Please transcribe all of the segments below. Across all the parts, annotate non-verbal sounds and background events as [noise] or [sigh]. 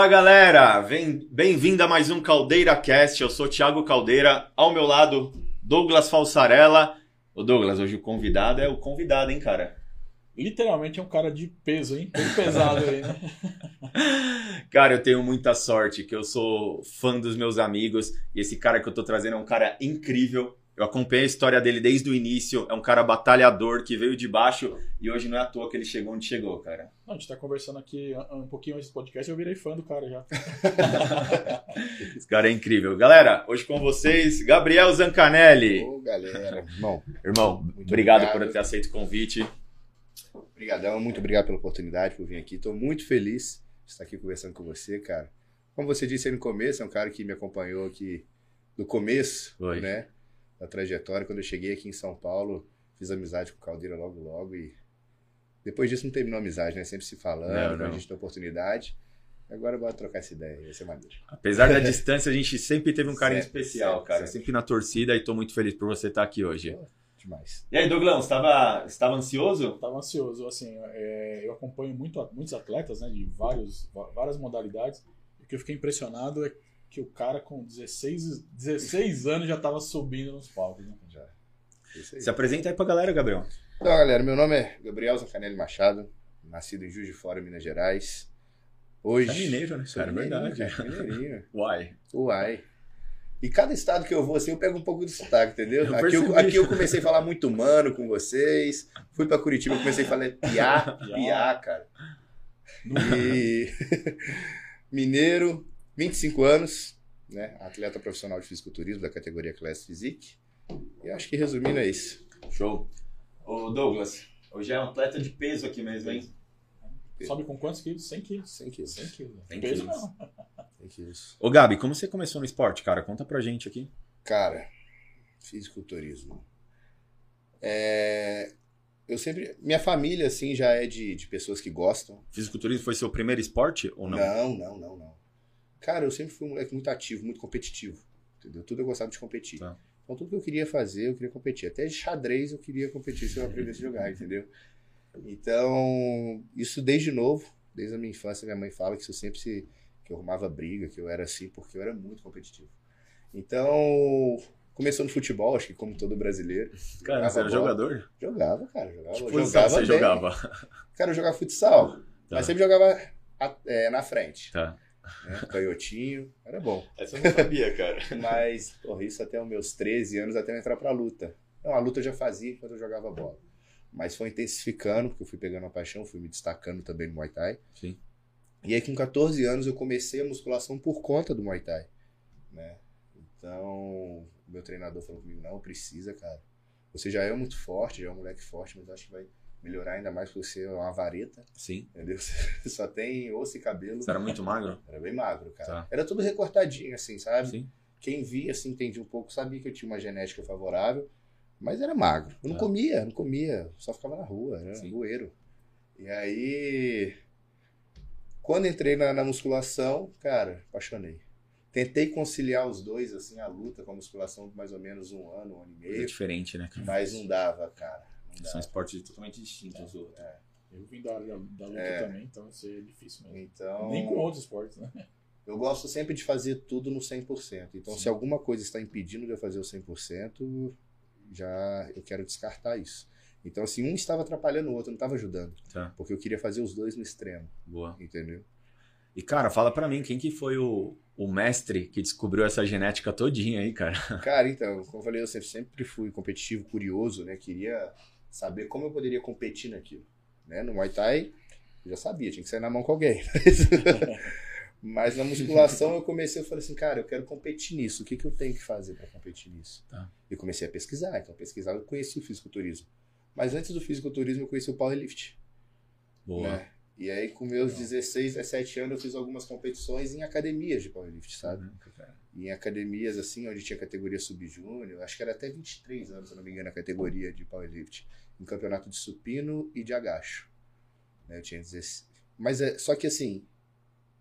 Fala galera, bem-vindo a mais um Caldeira Cast. Eu sou Thiago Caldeira, ao meu lado Douglas Falsarella. Ô Douglas, hoje o convidado é o convidado, hein, cara? Literalmente é um cara de peso, hein? Bem pesado aí, né? [laughs] Cara, eu tenho muita sorte que eu sou fã dos meus amigos e esse cara que eu tô trazendo é um cara incrível. Eu acompanhei a história dele desde o início, é um cara batalhador que veio de baixo e hoje não é à toa que ele chegou onde chegou, cara. Não, a gente tá conversando aqui um pouquinho antes do podcast e eu virei fã do cara já. [laughs] Esse cara é incrível. Galera, hoje com vocês, Gabriel Zancanelli. Ô, galera. Bom, Irmão, Muito obrigado, obrigado. por ter aceito o convite. obrigadão, muito obrigado pela oportunidade por vir aqui. Estou muito feliz de estar aqui conversando com você, cara. Como você disse aí no começo, é um cara que me acompanhou aqui do começo, Foi. né? Da trajetória. Quando eu cheguei aqui em São Paulo, fiz amizade com o Caldeira logo, logo. E depois disso não terminou a amizade, né? Sempre se falando, Não, quando não. a gente tem oportunidade. Agora bora trocar essa ideia, vai ser maneiro. Apesar da [laughs] distância, a gente sempre teve um carinho Sempre, especial, sempre, cara. sempre. Sempre na torcida e tô muito feliz por você estar aqui hoje. Demais. E aí, Douglão, estava estava ansioso? Tava ansioso, assim, é, eu acompanho muito, muitos atletas, né, de vários, várias modalidades. E o que eu fiquei impressionado é que o cara com 16, 16 anos já tava subindo nos palcos, né? Já. Se apresenta aí pra galera, Gabriel. Então, galera, meu nome é Gabriel Zancanelli Machado, nascido em Juiz de Fora, Minas Gerais. Hoje. É mineiro, né? Sou Cara, é verdade. mineirinho. [laughs] Uai. Uai. E cada estado que eu vou, assim, eu pego um pouco do sotaque, entendeu? Eu Aqui eu, aqui eu comecei a falar muito humano com vocês. Fui pra Curitiba, comecei a falar piá, [laughs] piá, cara. E [laughs] mineiro, 25 anos, né? Atleta profissional de fisiculturismo da categoria Class Physique. E acho que resumindo é isso. Show. Ô, Douglas, hoje é um atleta de peso aqui mesmo, hein? Sobe com quantos quilos? 100 quilos. 100 quilos. 100 quilos. 100 Peso quilos. não. 100 quilos. Ô, Gabi, como você começou no esporte, cara? Conta pra gente aqui. Cara, fisiculturismo. É, eu sempre. Minha família, assim, já é de, de pessoas que gostam. Fisiculturismo foi seu primeiro esporte ou não? Não, não, não, não. Cara, eu sempre fui um moleque muito ativo, muito competitivo. Entendeu? Tudo eu gostava de competir. Tá. Então, tudo que eu queria fazer, eu queria competir. Até de xadrez eu queria competir se eu aprendesse a jogar, entendeu? Então, isso desde novo, desde a minha infância, minha mãe fala que isso sempre se. que eu arrumava briga, que eu era assim, porque eu era muito competitivo. Então, começou no futebol, acho que como todo brasileiro. Cara, você era bola. jogador? Jogava, cara, jogava. Eu posição jogava você bem. jogava? Cara, eu jogava futsal, Tá. mas sempre jogava é, na frente. Tá. Né? Canhotinho, era bom. Essa eu não sabia, cara. [laughs] Mas, porra, isso até os meus 13 anos, até eu entrar pra luta. Não, a luta eu já fazia quando eu jogava bola. Mas foi intensificando, porque eu fui pegando a paixão, fui me destacando também no Muay Thai. Sim. E aí, com 14 anos, eu comecei a musculação por conta do Muay Thai. Né? Então, meu treinador falou comigo: não, precisa, cara. Você já é muito forte, já é um moleque forte, mas acho que vai melhorar ainda mais porque você é uma vareta, Sim. entendeu? [laughs] Você só tem osso e cabelo. Você era muito magro? Era bem magro, cara. Tá. Era tudo recortadinho, assim, sabe? Sim. Quem via, assim, entendia um pouco, sabia que eu tinha uma genética favorável, mas era magro. Eu não Tá. comia, não comia, só ficava na rua, era Sim. roeiro. E aí, quando entrei na, na musculação, cara, apaixonei. Tentei conciliar os dois, assim, a luta com a musculação por mais ou menos um ano, um ano e meio, diferente, né, cara? mas não dava, cara. São esportes totalmente distintos. do outro. Eu vim da, da, da luta É. também, então vai ser difícil mesmo. Então, Nem com outros esportes, né? eu gosto sempre de fazer tudo no 100%. Então, Sim. se alguma coisa está impedindo de eu fazer o 100%, já eu quero descartar isso. Então, assim, um estava atrapalhando o outro, não estava ajudando. Tá. Porque eu queria fazer os dois no extremo, Boa. entendeu? E, cara, fala pra mim, quem que foi o, o mestre que descobriu essa genética todinha aí, cara? Cara, então, como eu falei, eu sempre, sempre fui competitivo, curioso, né? Queria saber como eu poderia competir naquilo. Né? No Muay Thai, eu já sabia, tinha que sair na mão com alguém. [laughs] Mas na musculação eu comecei, eu falei assim, cara, eu quero competir nisso. O que, que eu tenho que fazer para competir nisso? Tá. E comecei a pesquisar. Então, pesquisar, eu conheci o fisiculturismo. Mas antes do fisiculturismo, eu conheci o powerlift. Boa. Né? E aí, com meus 16, 17 anos, eu fiz algumas competições em academias de powerlift, sabe? Caraca, cara. E em academias, assim, onde tinha categoria sub-júnior, acho que era até 23 anos, se não me engano, a categoria de powerlift. Em campeonato de supino e de agacho. Né, Eu tinha 16. Mas é, só que assim,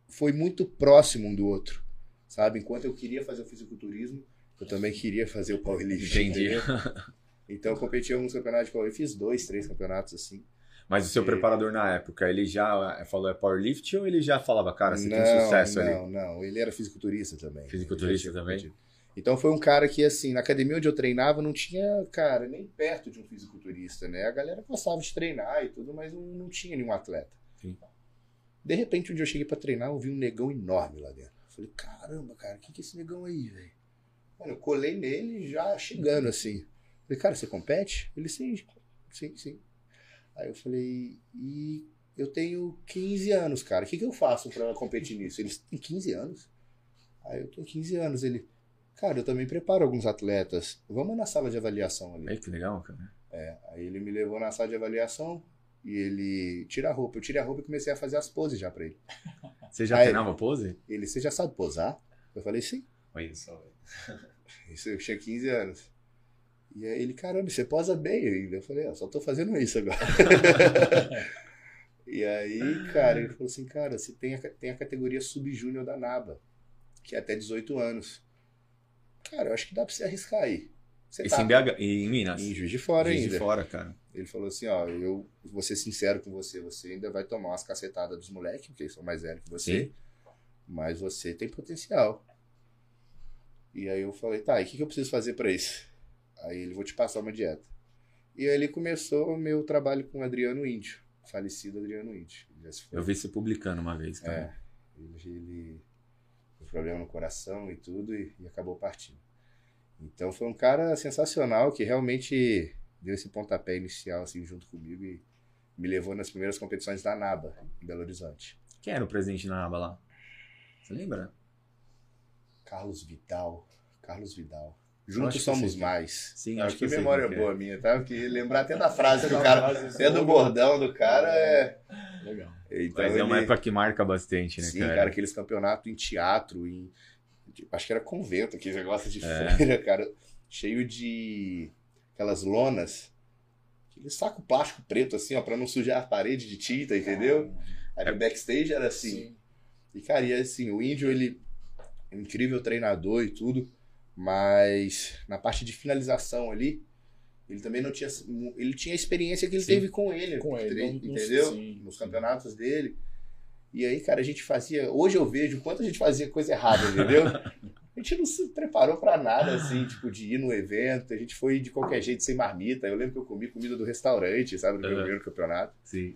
foi muito próximo um do outro, sabe? Enquanto eu queria fazer o fisiculturismo, eu também queria fazer o powerlifting. Entendi. entendeu? [laughs] Então eu competi em alguns campeonatos de powerlifting, fiz dois, três campeonatos assim. Mas o seu preparador na época, ele já falou é powerlift ou ele já falava, cara, você tem Não, sucesso não, ali? Não, ele era fisiculturista também. Fisiculturista também? competido. Então foi um cara que, assim, na academia onde eu treinava não tinha, cara, nem perto de um fisiculturista, né? A galera gostava de treinar e tudo, mas não, não tinha nenhum atleta. Sim. De repente, um dia eu cheguei pra treinar, eu vi um negão enorme lá dentro. Eu falei, caramba, cara, o que, que é esse negão aí, velho? Mano, eu colei nele já chegando assim. Falei, cara, você compete? Ele, sim, sim, sim. Aí eu falei, e eu tenho 15 anos, cara, o que, que eu faço pra competir nisso? Ele tem 15 anos? Aí eu tenho 15 anos. Ele, cara, eu também preparo alguns atletas. Vamos na sala de avaliação ali. Aí que legal, cara. É, aí ele me levou na sala de avaliação e ele tira a roupa. Eu tirei a roupa e comecei a fazer as poses já pra ele. [laughs] Você já Aí- treinava pose? Ele, você já sabe posar? Eu falei, sim. Olha só, velho. [laughs] Isso eu tinha 15 anos. E aí ele, caramba, você posa bem ainda. Eu falei, ah, só tô fazendo isso agora. [laughs] e aí, cara, ele falou assim, cara, você tem a, tem a categoria sub-júnior da NABA, que é até 18 anos. Cara, eu acho que dá pra você arriscar aí. Você Isso tá em BH, e em Minas. em Juiz de Fora Juiz ainda. de fora, cara. Ele falou assim, ó, eu vou ser sincero com você, você ainda vai tomar umas cacetadas dos moleques, porque eles são mais velhos que você, Sim. mas você tem potencial. E aí eu falei, tá, e o que, que eu preciso fazer pra isso? Aí ele, vou te passar uma dieta. E aí ele começou o meu trabalho com o Adriano Índio, falecido Adriano Índio. Eu vi você publicando uma vez, cara. É, ele, ele teve problema no coração e tudo e, e acabou partindo. Então foi um cara sensacional que realmente deu esse pontapé inicial assim junto comigo e me levou nas primeiras competições da NABA em Belo Horizonte. Quem era o presidente na aba lá? Você lembra? Carlos Vidal, Carlos Vidal. Juntos somos mais. Sim, acho acho que que memória quem que é. boa minha, tá? Porque lembrar até da [laughs] frase que o Da cara, até do bordão do cara é. Legal. Então Mas é uma ele- época que marca bastante, né, Sim, cara? cara, aqueles campeonatos em teatro, em. tipo, Acho que era convento, aquele negócio de É. freira, [laughs] cara. Cheio de aquelas lonas. Aquele saco plástico preto, assim, ó, pra não sujar a parede de tinta, entendeu? Aí É. backstage era assim. E, cara, e assim, o índio, ele é um incrível treinador e tudo, mas na parte de finalização ali, ele também não tinha. Ele tinha a experiência que ele Sim. teve com ele, Com ele, entendeu? sim, Nos sim. campeonatos dele. E aí, cara, a gente fazia. Hoje eu vejo o quanto a gente fazia coisa errada, entendeu? [laughs] A gente não se preparou pra nada, assim, tipo, de ir no evento. A gente foi de qualquer jeito, sem marmita. Eu lembro que eu comi comida do restaurante, sabe, no meu Uhum. primeiro campeonato. Sim.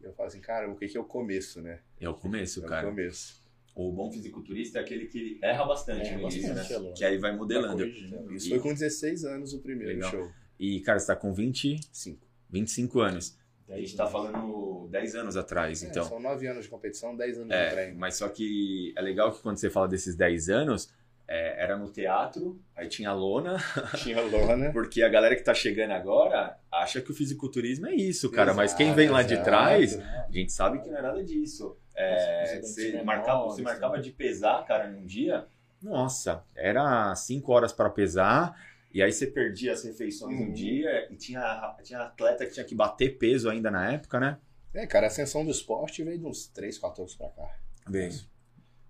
E eu falo assim, cara, o que que é o começo, né? É o começo, É cara. o começo. O bom fisiculturista é aquele que erra bastante Erra no início, bastante, né? é. Que aí vai modelando. Isso foi com 16 anos o primeiro Legal. show. E, cara, você tá com 20, Cinco. 25 anos. A gente tá anos. falando 10 anos atrás, É, então. são nove anos de competição, 10 anos de É, treino. mas só que é legal que quando você fala desses 10 anos, é, era no teatro, aí tinha a lona, [laughs] Tinha lona. porque a galera que tá chegando agora acha que o fisiculturismo é isso, cara. mas quem Exato, vem lá de exato. trás, Ah, a gente sabe que não é nada disso. É, você, marcava, você marcava de pesar, cara, num dia, nossa, era 5 horas para pesar, e aí você perdia as refeições Uhum. um dia, e tinha, tinha atleta que tinha que bater peso ainda na época, né? É, cara, a ascensão do esporte veio de uns 3, 4 anos pra cá. Bem.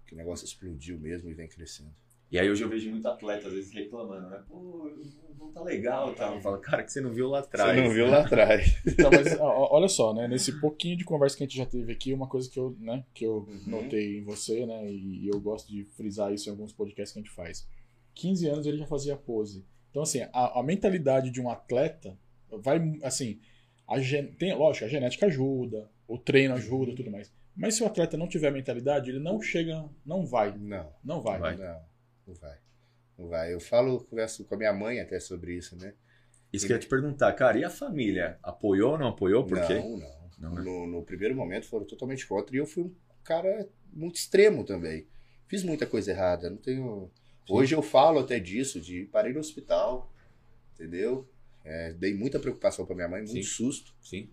Que o negócio explodiu mesmo e vem crescendo. E aí hoje eu vejo muito atleta, às vezes, reclamando, né? Pô, não- não tá legal, tá? Eu falo, cara, que você não viu lá atrás. Você não viu lá atrás. [laughs] Então, mas ó, olha só, né? Nesse pouquinho de conversa que a gente já teve aqui, uma coisa que eu, né, que eu Uhum. notei em você, né? E eu gosto de frisar isso em alguns podcasts que a gente faz. 15 anos ele já fazia pose. Então, assim, a, a mentalidade de um atleta vai, assim, a gen... tem, lógico, a genética ajuda, o treino ajuda, tudo mais. Mas se o atleta não tiver mentalidade, ele não chega, não vai, Não, não vai. Vai. não, não vai. Não vai. Eu falo, converso com a minha mãe até sobre isso, né? Isso que eu ia te perguntar, cara, e a família? Apoiou ou não apoiou? Por quê? Não, não. Não, né? No, no primeiro momento foram totalmente contra e eu fui um cara muito extremo também. Fiz muita coisa errada, não tenho. Hoje eu falo até disso, de parei no hospital, entendeu? É, dei muita preocupação para minha mãe, muito Sim. susto. Sim.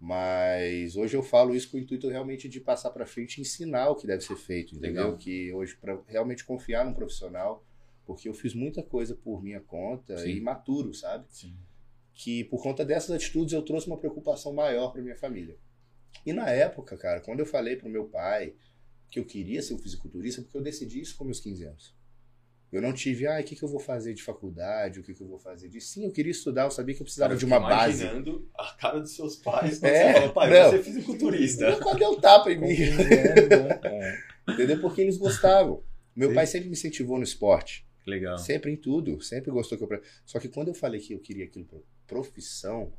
Mas hoje eu falo isso com o intuito realmente de passar para frente e ensinar o que deve ser feito, entendeu? Legal. Que hoje para realmente confiar num profissional, porque eu fiz muita coisa por minha conta Sim. e imaturo, sabe? Sim. que por conta dessas atitudes eu trouxe uma preocupação maior para minha família. E na época, cara, quando eu falei pro meu pai que eu queria ser um fisiculturista, porque eu decidi isso com meus 15 anos. Eu não tive, ah, o que, que eu vou fazer de faculdade, o que, que eu vou fazer de. Sim, eu queria estudar, eu sabia que eu precisava Cara, de eu uma base. imaginando a cara dos seus pais [laughs] quando É, você fala, pai, não. você é fisiculturista. Eu dei um tapa em mim. 15 [laughs] anos, né? É. Entendeu? Porque eles gostavam. Meu Sim. pai sempre me incentivou no esporte. Legal. Sempre em tudo. Sempre gostou que eu. Só que quando eu falei que eu queria aquilo pra profissão,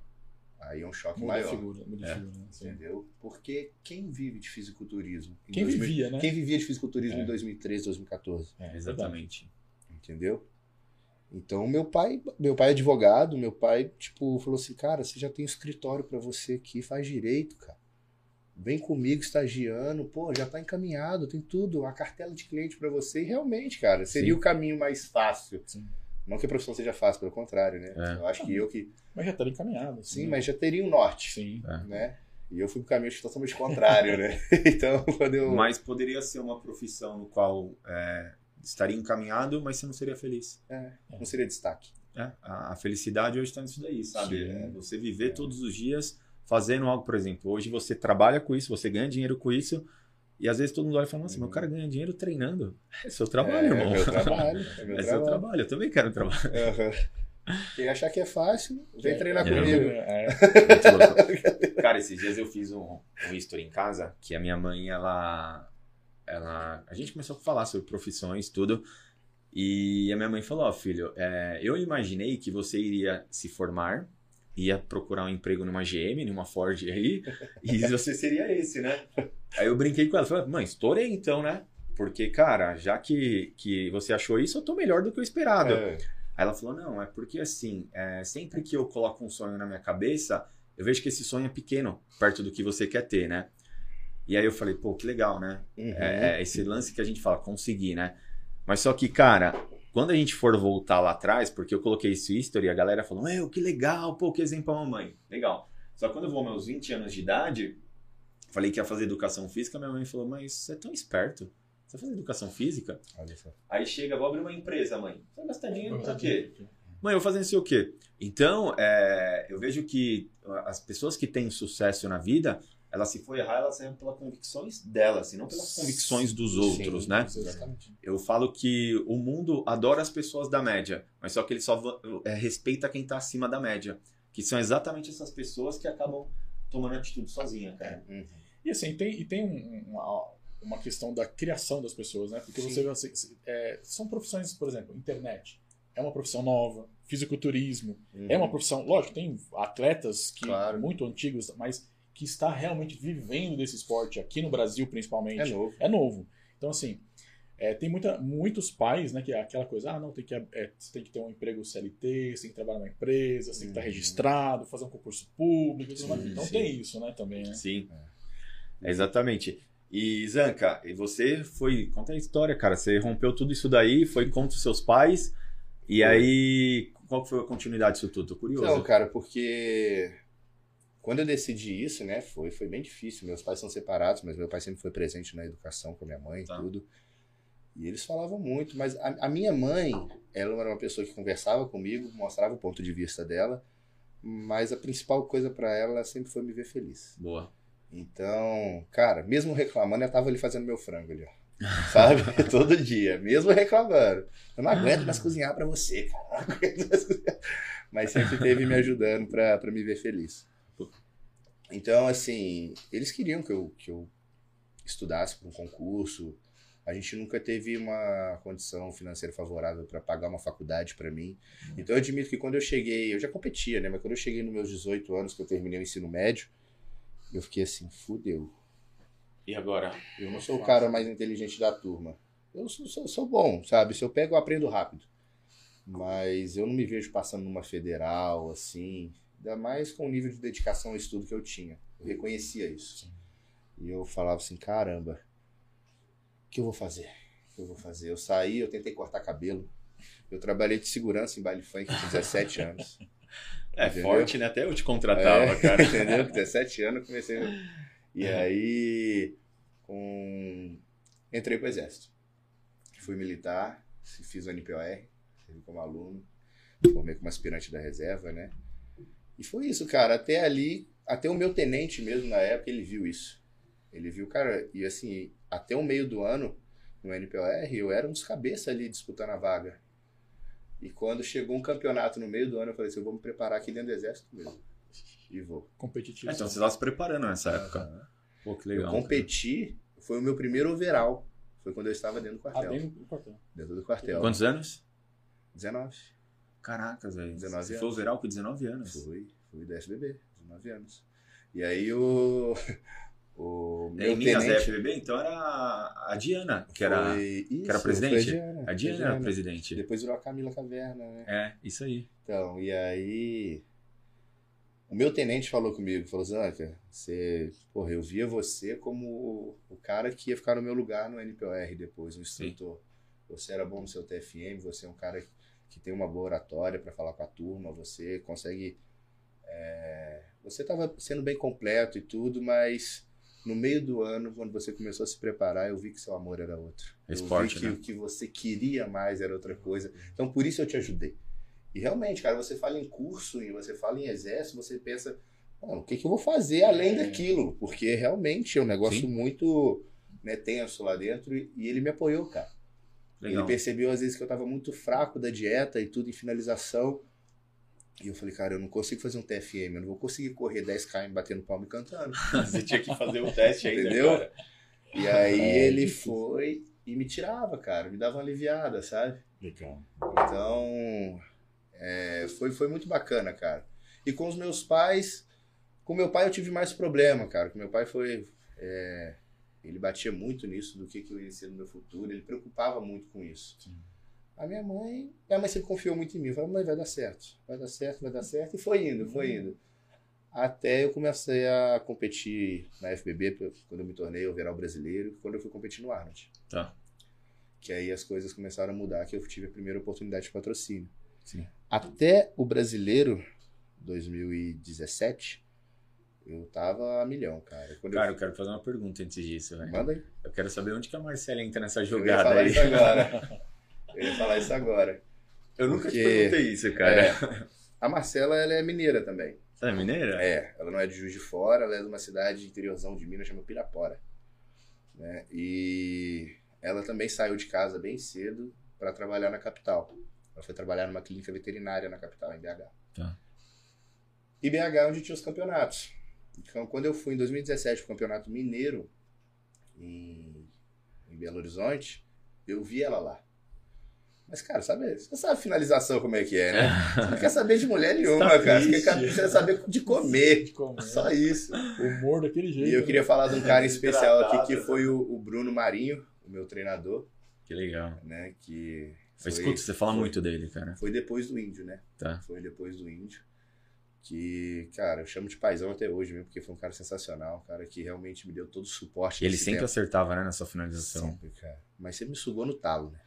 aí é um choque Muda maior. figura, muda a É. figura, né? Entendeu? Porque quem vive de fisiculturismo? em Quem 2000 vivia, né? Quem vivia de fisiculturismo É. em 2013, 2014? É, Exatamente. Entendeu? Então, meu pai, meu pai é advogado, meu pai, tipo, falou assim, cara, você já tem um escritório pra você aqui, faz direito, cara. Vem comigo estagiando, pô, já tá encaminhado, tem tudo, a cartela de cliente pra você. E realmente, cara, seria Sim. o caminho mais fácil. Sim. Não que a profissão seja fácil, pelo contrário, né? É. Eu acho que eu que. Mas já estaria encaminhado. assim, Sim, né? mas já teria um norte, Sim. né? E eu fui pro caminho totalmente contrário, né? [laughs] então, quando eu. Mas poderia ser uma profissão no qual é, estaria encaminhado, mas você não seria feliz. É, não seria destaque. É, a, a felicidade hoje está nisso daí, sabe? É você viver todos os dias fazendo algo, por exemplo. Hoje você trabalha com isso, você ganha dinheiro com isso, e às vezes todo mundo olha e fala, nossa, meu cara ganha dinheiro treinando. É seu trabalho, é, irmão. meu trabalho. É [laughs] meu É seu trabalho. trabalho, eu também quero trabalhar. Aham. Quem achar que é fácil, vem É, treinar é, comigo. É. [laughs] Cara, esses dias eu fiz um, um history em casa que a minha mãe, ela, ela. A gente começou a falar sobre profissões, tudo. E a minha mãe falou: Ó, filho, é, eu imaginei que você iria se formar, ia procurar um emprego numa GM, numa Ford aí, e [laughs] você seria esse, né? Aí eu brinquei com ela: falei, mãe, estourei então, né? Porque, cara, já que, que você achou isso, eu tô melhor do que o esperado. É. Aí ela falou: não, é porque assim, é, sempre que eu coloco um sonho na minha cabeça, eu vejo que esse sonho é pequeno perto do que você quer ter, né? E aí eu falei: pô, que legal, né? Uhum. É, é esse lance que a gente fala, conseguir, né? Mas só que, cara, quando a gente for voltar lá atrás, porque eu coloquei esse history, a galera falou: meu, que legal, pô, que exemplo a mamãe. Legal. Só que quando eu vou aos meus 20 anos de idade, falei que ia fazer educação física, minha mãe falou: mas você é tão esperto. Você vai fazer educação física? Olha só. Aí chega, vou abrir uma empresa, mãe. Você vai gastar dinheiro pra quê? Mãe, eu vou fazer não sei o quê. Então, é, eu vejo que as pessoas que têm sucesso na vida, elas se for errar, elas erram pelas convicções delas, e não pelas convicções dos outros, Sim, né? Exatamente. Eu falo que o mundo adora as pessoas da média, mas só que ele só é, respeita quem tá acima da média. Que são exatamente essas pessoas que acabam tomando atitude sozinha, cara. Uhum. E assim, tem, e tem um- uma, uma questão da criação das pessoas, né? Porque Sim. você vê, assim, é, são profissões, por exemplo, internet. É uma profissão nova, fisiculturismo. É uma profissão, lógico, tem atletas que Uhum. Claro. muito antigos, mas que está realmente vivendo desse esporte aqui no Brasil, principalmente. É novo. É novo. Então, assim, é, tem muita, muitos pais, né, que é aquela coisa, ah, não, tem que, é, você tem que ter um emprego CLT, você tem que trabalhar numa empresa, você tem que estar Uhum. registrado, fazer um concurso público, tudo mais. Sim, então sim. tem isso, né, também, né? Sim. Exatamente. E Zanca, e você foi. Conta a história, cara. Você rompeu tudo isso daí, foi contra os seus pais. E aí, qual foi a continuidade disso tudo? Tô curioso. Não, cara, porque quando eu decidi isso, né, foi, foi bem difícil. Meus pais são separados, mas meu pai sempre foi presente na educação com a minha mãe e Tá. tudo. E eles falavam muito, mas a, a minha mãe, ela era uma pessoa que conversava comigo, mostrava o ponto de vista dela, mas a principal coisa pra ela sempre foi me ver feliz. Boa. Então, cara, mesmo reclamando, eu tava ali fazendo meu frango ali, ó. [laughs] Sabe? [laughs] Todo dia, mesmo reclamando. Eu não aguento mais cozinhar pra você, cara. Não aguento mais cozinhar. Mas sempre teve me ajudando pra me ver feliz. Então, assim, eles queriam que eu, que eu estudasse para um concurso. A gente nunca teve uma condição financeira favorável para pagar uma faculdade para mim. Então, eu admito que quando eu cheguei, eu já competia, né? Mas quando eu cheguei nos meus 18 anos, que eu terminei o ensino médio, eu fiquei assim, fudeu. E agora? Eu não sou o cara mais inteligente da turma. Eu sou, sou, sou bom, sabe? Se eu pego, eu aprendo rápido. Mas eu não me vejo passando numa federal, assim. Ainda mais com o nível de dedicação ao estudo que eu tinha. Eu reconhecia isso. E eu falava assim, caramba, o que eu vou fazer? O que eu vou fazer? Eu saí, eu tentei cortar cabelo. Eu trabalhei de segurança em baile funk com 17 [laughs] anos. É Entendeu? forte, né? Até eu te contratava, É, cara. [laughs] Entendeu? Com 17 anos eu comecei. E aí, com... entrei pro exército. Fui militar, fiz o NPOR, servi como aluno, formei como aspirante da reserva, né? E foi isso, cara. Até ali, até o meu tenente mesmo na época, ele viu isso. Ele viu, cara, e assim, até o meio do ano, no NPOR, eu era dos cabeças ali disputando a vaga. E quando chegou um campeonato no meio do ano, eu falei assim, eu vou me preparar aqui dentro do exército mesmo. E vou. Competitivo. Ah, então você estava se preparando nessa época. Pô, que legal. eu competi, foi o meu primeiro overall. Foi quando eu estava dentro do Ah, quartel. dentro do quartel. Dentro do cara. quartel. Quantos anos? 19. Caracas, velho. 19 Você anos. foi overall com 19 anos. Fui, fui da FBB, 19 anos. E aí o. O É, meu em Minas, da tenente FBB, então era a Diana, que era, foi- que era isso, presidente? foi a Diana, a foi Diana era presidente. Depois virou a Camila Caverna, né? É, isso aí. Então, e aí. O meu tenente falou comigo, falou, Zanca, você. Porra, eu via você como o cara que ia ficar no meu lugar no NPOR depois, um instrutor. Você era bom no seu TFM, você é um cara que tem uma boa oratória para falar com a turma, você consegue. é, Você estava sendo bem completo e tudo, mas no meio do ano, quando você começou a se preparar, eu vi que seu amor era outro. Esporte, eu vi que né? o que você queria mais era outra coisa. Então, por isso eu te ajudei. E realmente, cara, você fala em curso e você fala em exército, você pensa, "Mano, o que, que eu vou fazer além É. daquilo? Porque realmente é um negócio Sim. muito né, tenso lá dentro e, e ele me apoiou, cara. Legal. Ele percebeu às vezes que eu tava muito fraco da dieta e tudo em finalização. E eu falei, cara, eu não consigo fazer um TFM, eu não vou conseguir correr 10km batendo palma e cantando. [laughs] Você tinha que fazer o teste ainda, Entendeu? cara. E aí É, ele difícil. foi e me tirava, cara, me dava uma aliviada, sabe? Legal. Então, é, foi, foi muito bacana, cara. E com os meus pais, com meu pai eu tive mais problema, cara. Com meu pai foi. é, ele batia muito nisso do que, que eu ia ser no meu futuro, ele preocupava muito com isso. Sim. A minha mãe, minha mãe sempre confiou muito em mim. Falei, mãe, vai dar certo, vai dar certo, vai dar certo. E foi indo, foi indo. Até eu comecei a competir na FBB, quando eu me tornei overall brasileiro, quando eu fui competir no Arnold. Tá. Que aí as coisas começaram a mudar, que eu tive a primeira oportunidade de patrocínio. Sim. Até o brasileiro 2017, eu tava a milhão, cara. Quando Cara, eu quero fazer uma pergunta antes disso, eu... velho. Manda aí. Eu quero saber onde que a Marcela entra nessa Eu ia jogada falar aí. isso agora. [laughs] Eu ia falar isso agora. Eu nunca te Porque- perguntei isso, cara. É. A Marcela, ela é mineira também. Você é mineira? É, ela não é de Juiz de Fora, ela é de uma cidade interiorzão de Minas, chama Pirapora. Né? E ela também saiu de casa bem cedo para trabalhar na capital. Ela foi trabalhar numa clínica veterinária na capital, em BH. Tá. E BH é onde tinha os campeonatos. Então, quando eu fui em 2017 pro Campeonato Mineiro, em, em Belo Horizonte, eu vi ela lá. Mas, cara, sabe, você sabe finalização como é que é, né? Você não quer saber de mulher [laughs] nenhuma, Tá cara. Você quer, saber de comer. De comer. Só isso. Humor daquele jeito. E eu né? queria falar de um cara em especial aqui, que foi o, o Bruno Marinho, o meu treinador, Que legal. né? Que Eu foi, escuto, você fala foi- muito dele, cara. foi depois do índio, né? Tá. Foi depois do índio. Que, cara, eu chamo de paizão até hoje mesmo, porque foi um cara sensacional, um cara que realmente me deu todo o suporte. Ele sempre tempo. acertava, né, na sua finalização. Sempre, cara. Mas sempre me sugou no talo, né?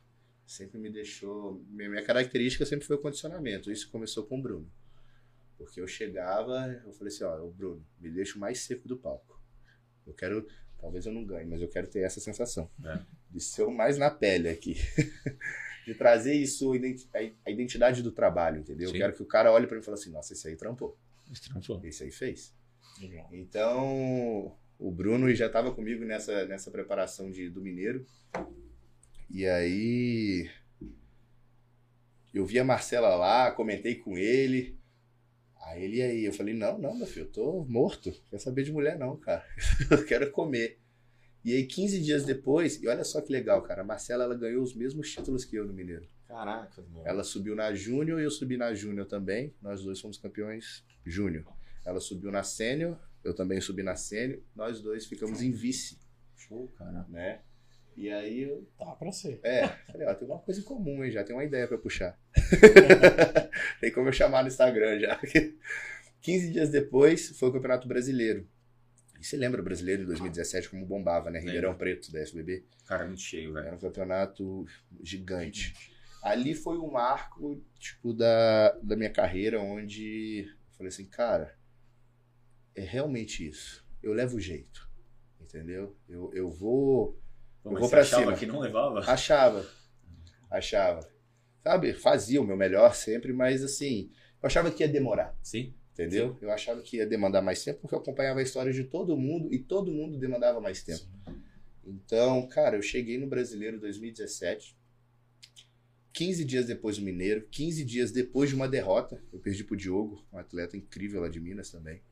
Sempre me deixou. Minha, minha característica sempre foi o condicionamento. Isso começou com o Bruno. Porque eu chegava, eu falei assim: ó, ô Bruno, me deixa o mais seco do palco. Eu quero. Talvez eu não ganhe, mas eu quero ter essa sensação. É. De ser o mais na pele aqui. [laughs] de trazer isso, a identi- a identidade do trabalho, entendeu? Sim. Eu quero que o cara olhe pra mim e fale assim: nossa, esse aí trampou. Estrampou. Esse aí fez. Legal. Então, o Bruno já estava comigo nessa, nessa preparação de, do Mineiro. E aí, eu vi a Marcela lá, comentei com ele. Aí ele, aí? Eu falei, não, não, meu filho, eu tô morto. Quer saber de mulher não, cara. [laughs] Eu quero comer. E aí, 15 dias depois, e olha só que legal, cara, a Marcela, ela ganhou os mesmos títulos que eu no Mineiro. Caraca, meu. Ela subiu na Júnior e eu subi na Júnior também. Nós dois fomos campeões Júnior. Ela subiu na Sênior, eu também subi na Sênior. Nós dois ficamos em vice, Show, cara. né? E aí eu, Tá pra ser. é, falei, ó, tem uma coisa em comum, hein? Já tem uma ideia pra puxar. [laughs] tem como eu chamar no Instagram já. [laughs] 15 dias depois foi o Campeonato Brasileiro. E você lembra o brasileiro de 2017 como bombava, né? Ribeirão Preto da FBB. Cara, muito cheio, velho. Era um campeonato gigante. Ali foi um marco, tipo, da, da minha carreira, onde eu falei assim, cara, é realmente isso. Eu levo jeito, entendeu? Eu, eu vou... Pô, Eu vou pra achava cima. que não levava? Achava, achava. Sabe, fazia o meu melhor sempre, mas assim, eu achava que ia demorar, Sim. Entendeu? Eu achava que ia demandar mais tempo, porque eu acompanhava a história de todo mundo e todo mundo demandava mais tempo. Então, cara, eu cheguei no Brasileiro 2017. 15 dias depois do Mineiro, 15 dias depois de uma derrota, eu perdi pro Diogo, um atleta incrível lá de Minas também.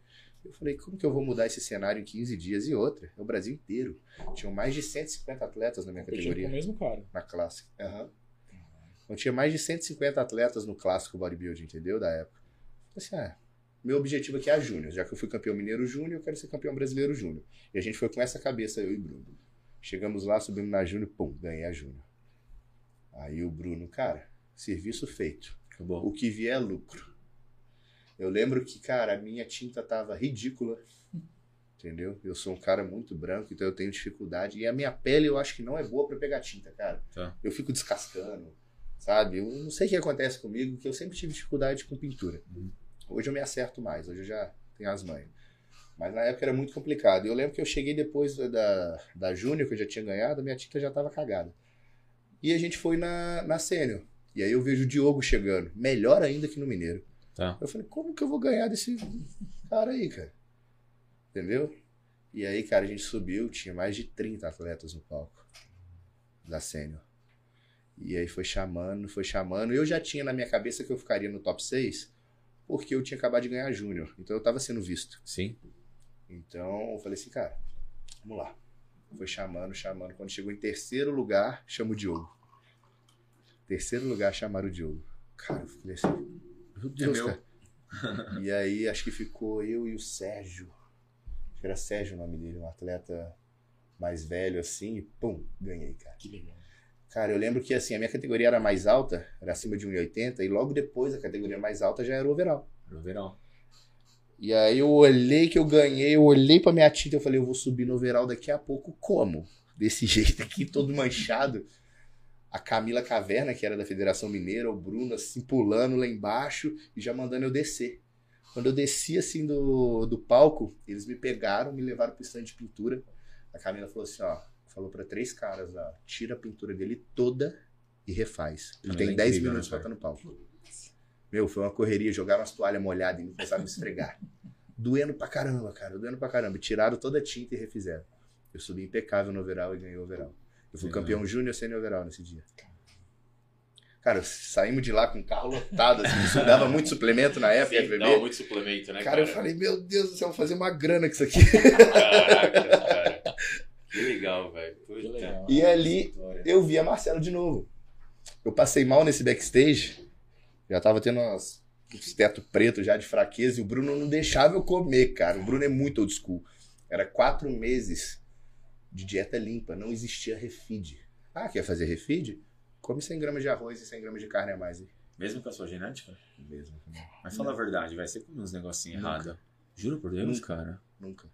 Eu falei, como que eu vou mudar esse cenário em 15 dias? E outra, é o Brasil inteiro. Tinham mais de 150 atletas na minha Competindo categoria. com o mesmo cara. Na clássica. Aham. Então tinha mais de 150 atletas no clássico bodybuilding, entendeu? Da época. Falei assim, ah, meu objetivo aqui é a Júnior. Já que eu fui campeão mineiro Júnior, eu quero ser campeão brasileiro Júnior. E a gente foi com essa cabeça, eu e Bruno. Chegamos lá, subimos na Júnior, pum, ganhei a Júnior. Aí o Bruno, cara, serviço feito. Acabou. O que vier é lucro. Eu lembro que, cara, a minha tinta tava ridícula. Entendeu? Eu sou um cara muito branco, então eu tenho dificuldade. E a minha pele eu acho que não é boa pra pegar tinta, cara. Tá. Eu fico descascando, sabe? Eu não sei o que acontece comigo, que eu sempre tive dificuldade com pintura. Uhum. Hoje eu me acerto mais, hoje eu já tenho as manhas. Mas na época era muito complicado. E eu lembro que eu cheguei depois da, da, da Júnior, que eu já tinha ganhado, minha tinta já tava cagada. E a gente foi na, na Sênior. E aí eu vejo o Diogo chegando, melhor ainda que no Mineiro. Tá. Eu falei, como que eu vou ganhar desse cara aí, cara? Entendeu? E aí, cara, a gente subiu, tinha mais de 30 atletas no palco da Sênior. E aí foi chamando, foi chamando. Eu já tinha na minha cabeça que eu ficaria no top 6, porque eu tinha acabado de ganhar Júnior. Então eu tava sendo visto. Sim. Então eu falei assim, cara, vamos lá. Foi chamando, chamando. Quando chegou em terceiro lugar, chama o Diogo. Terceiro lugar, chamaram o Diogo. Cara, eu falei assim, meu Deus, meu. cara. E aí acho que ficou eu e o Sérgio. Acho que era Sérgio o nome dele, um atleta mais velho assim, e pum, ganhei, cara. Que legal. Cara, eu lembro que assim, a minha categoria era mais alta, era acima de 1,80, e logo depois a categoria mais alta já era o overall. No verão. E aí eu olhei que eu ganhei, eu olhei pra minha tinta e eu falei, eu vou subir no overall daqui a pouco, como? Desse [laughs] jeito aqui, todo manchado. A Camila Caverna, que era da Federação Mineira, o Bruno, assim, pulando lá embaixo e já mandando eu descer. Quando eu desci, assim, do, do palco, eles me pegaram, me levaram pro stand de pintura. A Camila falou assim, ó, falou pra três caras, ó, tira a pintura dele toda e refaz. Ele tem é 10 incrível, minutos né, pra estar no palco. Meu, foi uma correria, jogaram umas toalhas molhadas começaram a me esfregar. Doendo pra caramba, cara, doendo pra caramba. Tiraram toda a tinta e refizeram. Eu subi impecável no overall e ganhei o overall. Eu fui Legal. campeão júnior sem overall nesse dia. Cara, saímos de lá com o carro lotado, assim, isso dava muito suplemento na época, Sim, dá muito suplemento, né, Cara, cara? eu falei, meu Deus do céu, vou fazer uma grana com isso aqui. Caraca, cara. Que legal, velho. Puta. Que legal. E ali eu vi a Marcela de novo. Eu passei mal nesse backstage, já tava tendo umas, uns teto preto já de fraqueza, e o Bruno não deixava eu comer, cara. O Bruno é muito old school. Era quatro meses de dieta limpa, não existia refeed. Ah, quer fazer refeed? Come 100 gramas de arroz e 100 gramas de carne a mais. hein? Mesmo com a sua genética? Mesmo. Mas fala a verdade, vai ser com uns negocinhos errados. Juro por Deus, Nunca. cara. Nunca.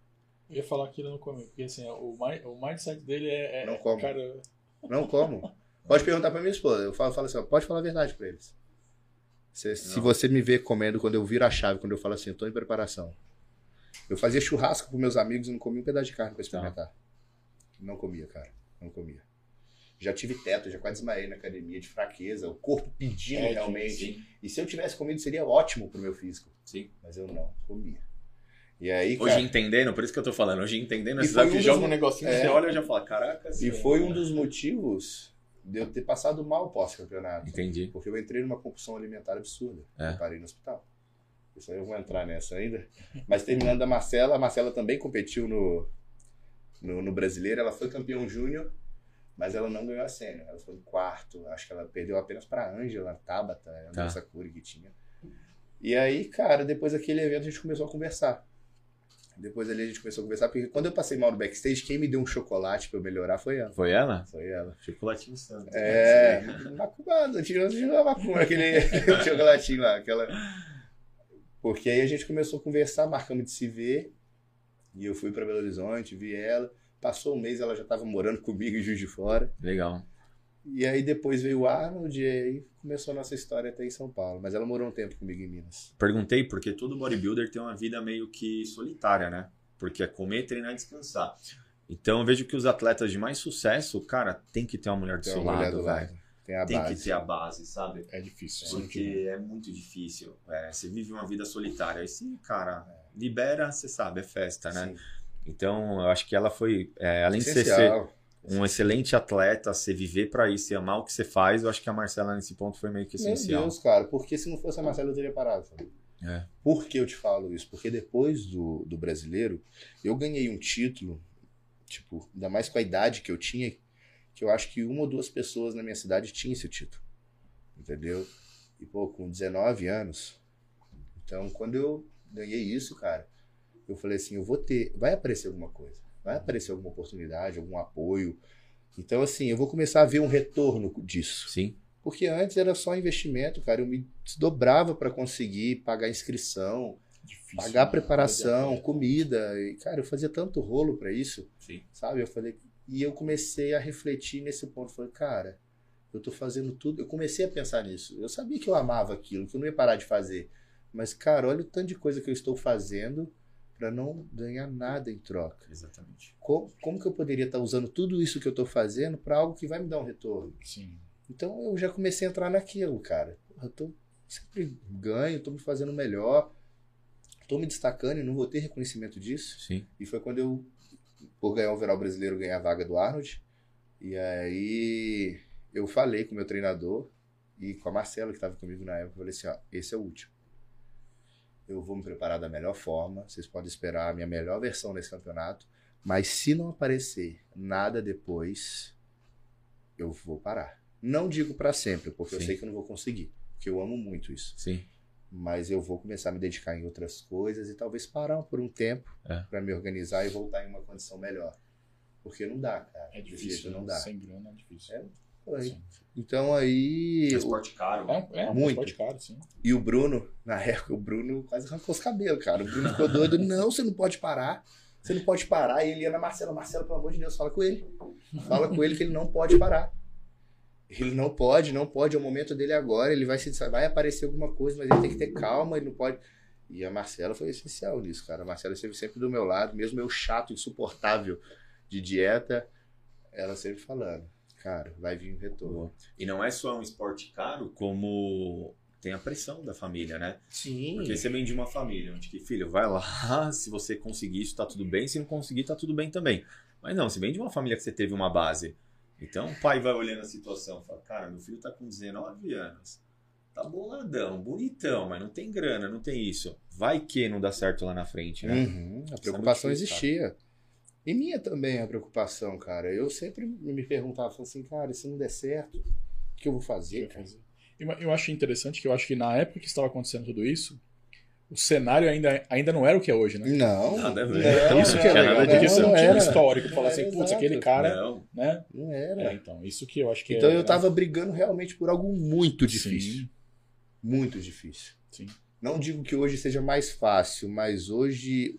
Eu ia falar que ele não come, porque assim, o, o mindset dele é. é Não come. Cara, Não como. Pode perguntar pra minha esposa. Eu falo, falo assim, pode falar a verdade pra eles. Se, se você me vê comendo quando eu viro a chave, quando eu falo assim, eu tô em preparação. Eu fazia churrasco com meus amigos e não comia um pedaço de carne pra experimentar. Não comia, cara. Não comia. Já tive teto, já quase desmaiei na academia de fraqueza, o corpo pedindo É, realmente. Sim, E se eu tivesse comido, seria ótimo pro meu físico. sim. Mas eu não comia. E aí, Hoje cara, entendendo, por isso que eu tô falando, hoje entendendo, esses um que joga um negocinho, é. você olha e já fala, caraca, e foi um dos motivos de eu ter passado mal pós-campeonato. Entendi. Porque eu entrei numa compulsão alimentar absurda. É. Eu parei no hospital. Isso aí eu vou entrar nessa ainda. Mas terminando da Marcela, a Marcela também competiu no, no, no brasileiro. Ela foi campeão júnior, mas ela não ganhou a sênior. Ela foi em quarto. Acho que ela perdeu apenas para Ângela, Tabata, a Tá. nossa cura que tinha. E aí, cara, depois daquele evento a gente começou a conversar. Depois ali a gente começou a conversar, porque quando eu passei mal no backstage, quem me deu um chocolate pra eu melhorar foi ela. Foi ela? Foi ela. Chocolatinho santo. É, macumba, tirou de macumba, aquele [laughs] chocolatinho lá, aquela. Porque aí a gente começou a conversar, marcamos de se ver, e eu fui pra Belo Horizonte, vi ela, passou um mês, ela já tava morando comigo em Juiz de Fora, Legal. E aí depois veio o Arnold, e aí começou a nossa história até em São Paulo, mas ela morou um tempo comigo em Minas. Perguntei porque todo bodybuilder tem uma vida meio que solitária, né? Porque é comer, treinar e descansar. Então eu vejo que os atletas de mais sucesso, cara, tem que ter uma mulher do Tem seu lado, do velho. tem Tem base. que ter a base, sabe? é difícil. Porque é muito difícil. É, você vive uma vida solitária. Aí se, cara, libera, você sabe, é festa, né? Sim. Então, eu acho que ela foi, é, além de ser, Essencial. Um excelente atleta, você viver pra isso e amar o que você faz, eu acho que a Marcela nesse ponto foi meio que Meu essencial. Deus, cara, porque se não fosse a Marcela eu teria parado. É. Por que eu te falo isso? Porque depois do, do brasileiro, eu ganhei um título, tipo, ainda mais com a idade que eu tinha, que eu acho que uma ou duas pessoas na minha cidade tinham esse título. Entendeu? E, pô, com 19 anos. Então, quando eu ganhei isso, cara, eu falei assim: eu vou ter. Vai aparecer alguma coisa. Vai aparecer alguma oportunidade, algum apoio. Então, assim, eu vou começar a ver um retorno disso. Sim. Porque antes era só investimento, cara. Eu me desdobrava para conseguir pagar inscrição, Difícil. pagar né? preparação, comida. E, cara, eu fazia tanto rolo para isso, Sim. sabe? Eu falei. E eu comecei a refletir nesse ponto. Falei, cara, eu tô fazendo tudo. Eu comecei a pensar nisso. Eu sabia que eu amava aquilo, que eu não ia parar de fazer. Mas, cara, olha o tanto de coisa que eu estou fazendo para não ganhar nada em troca. Exatamente. Como, como que eu poderia estar usando tudo isso que eu estou fazendo para algo que vai me dar um retorno? Sim. Então eu já comecei a entrar naquilo, cara. Porra, Eu tô sempre ganho, tô me fazendo melhor, tô me destacando e não vou ter reconhecimento disso. Sim. E foi quando eu, por ganhar o overall brasileiro, ganhei a vaga do Arnold. E aí eu falei com o meu treinador e com a Marcela, que estava comigo na época, eu falei assim, ó, esse é o último. Eu vou me preparar da melhor forma, vocês podem esperar a minha melhor versão nesse campeonato, mas se não aparecer nada depois, eu vou parar. Não digo para sempre, porque eu Sim. sei que eu não vou conseguir, porque eu amo muito isso Sim. mas eu vou começar a me dedicar em outras coisas e talvez parar por um tempo É. para me organizar e voltar em uma condição melhor. Porque não dá, cara. É difícil, jeito não né? dá. Sem grana é difícil. É. Foi. Então aí. É esporte caro. É, é um Muito. esporte caro, sim. E o Bruno, na época, o Bruno quase arrancou os cabelos, cara. O Bruno ficou doido. [laughs] Não, você não pode parar. Você não pode parar. E ele ia na Marcela. Marcela, pelo amor de Deus, fala com ele. Fala com ele que ele não pode parar. Ele não pode, não pode. É o momento dele agora. Ele vai se vai aparecer alguma coisa, mas ele tem que ter calma. Ele não pode. E a Marcela foi essencial nisso, cara. A Marcela esteve sempre do meu lado, mesmo eu chato, insuportável de dieta, ela sempre falando, cara, vai vir um retorno. E não é só um esporte caro, como tem a pressão da família, né? Sim. Porque você vem de uma família onde que, filho, vai lá, [laughs] se você conseguir isso, tá tudo bem, se não conseguir, tá tudo bem também. Mas não, você vem de uma família que você teve uma base. Então o pai vai olhando a situação e fala, cara, meu filho tá com 19 anos, tá boladão, bonitão, mas não tem grana, não tem isso. Vai que não dá certo lá na frente, né? Uhum, a é preocupação existia. E minha também a preocupação, cara. Eu sempre me perguntava falava assim, cara, se não der certo, o que eu vou fazer? cara? Eu, eu acho interessante que eu acho que na época que estava acontecendo tudo isso, o cenário ainda, ainda não era o que é hoje, né? Não, Nada a não, ver. não, Isso que é não, nada não. Não, não tinha um era. histórico falar assim, putz, aquele cara, Não, né? Não É, era. então, isso que eu acho que Então é, eu tava brigando realmente por algo muito Sim. difícil. Muito difícil. Sim. Não digo que hoje seja mais fácil, mas hoje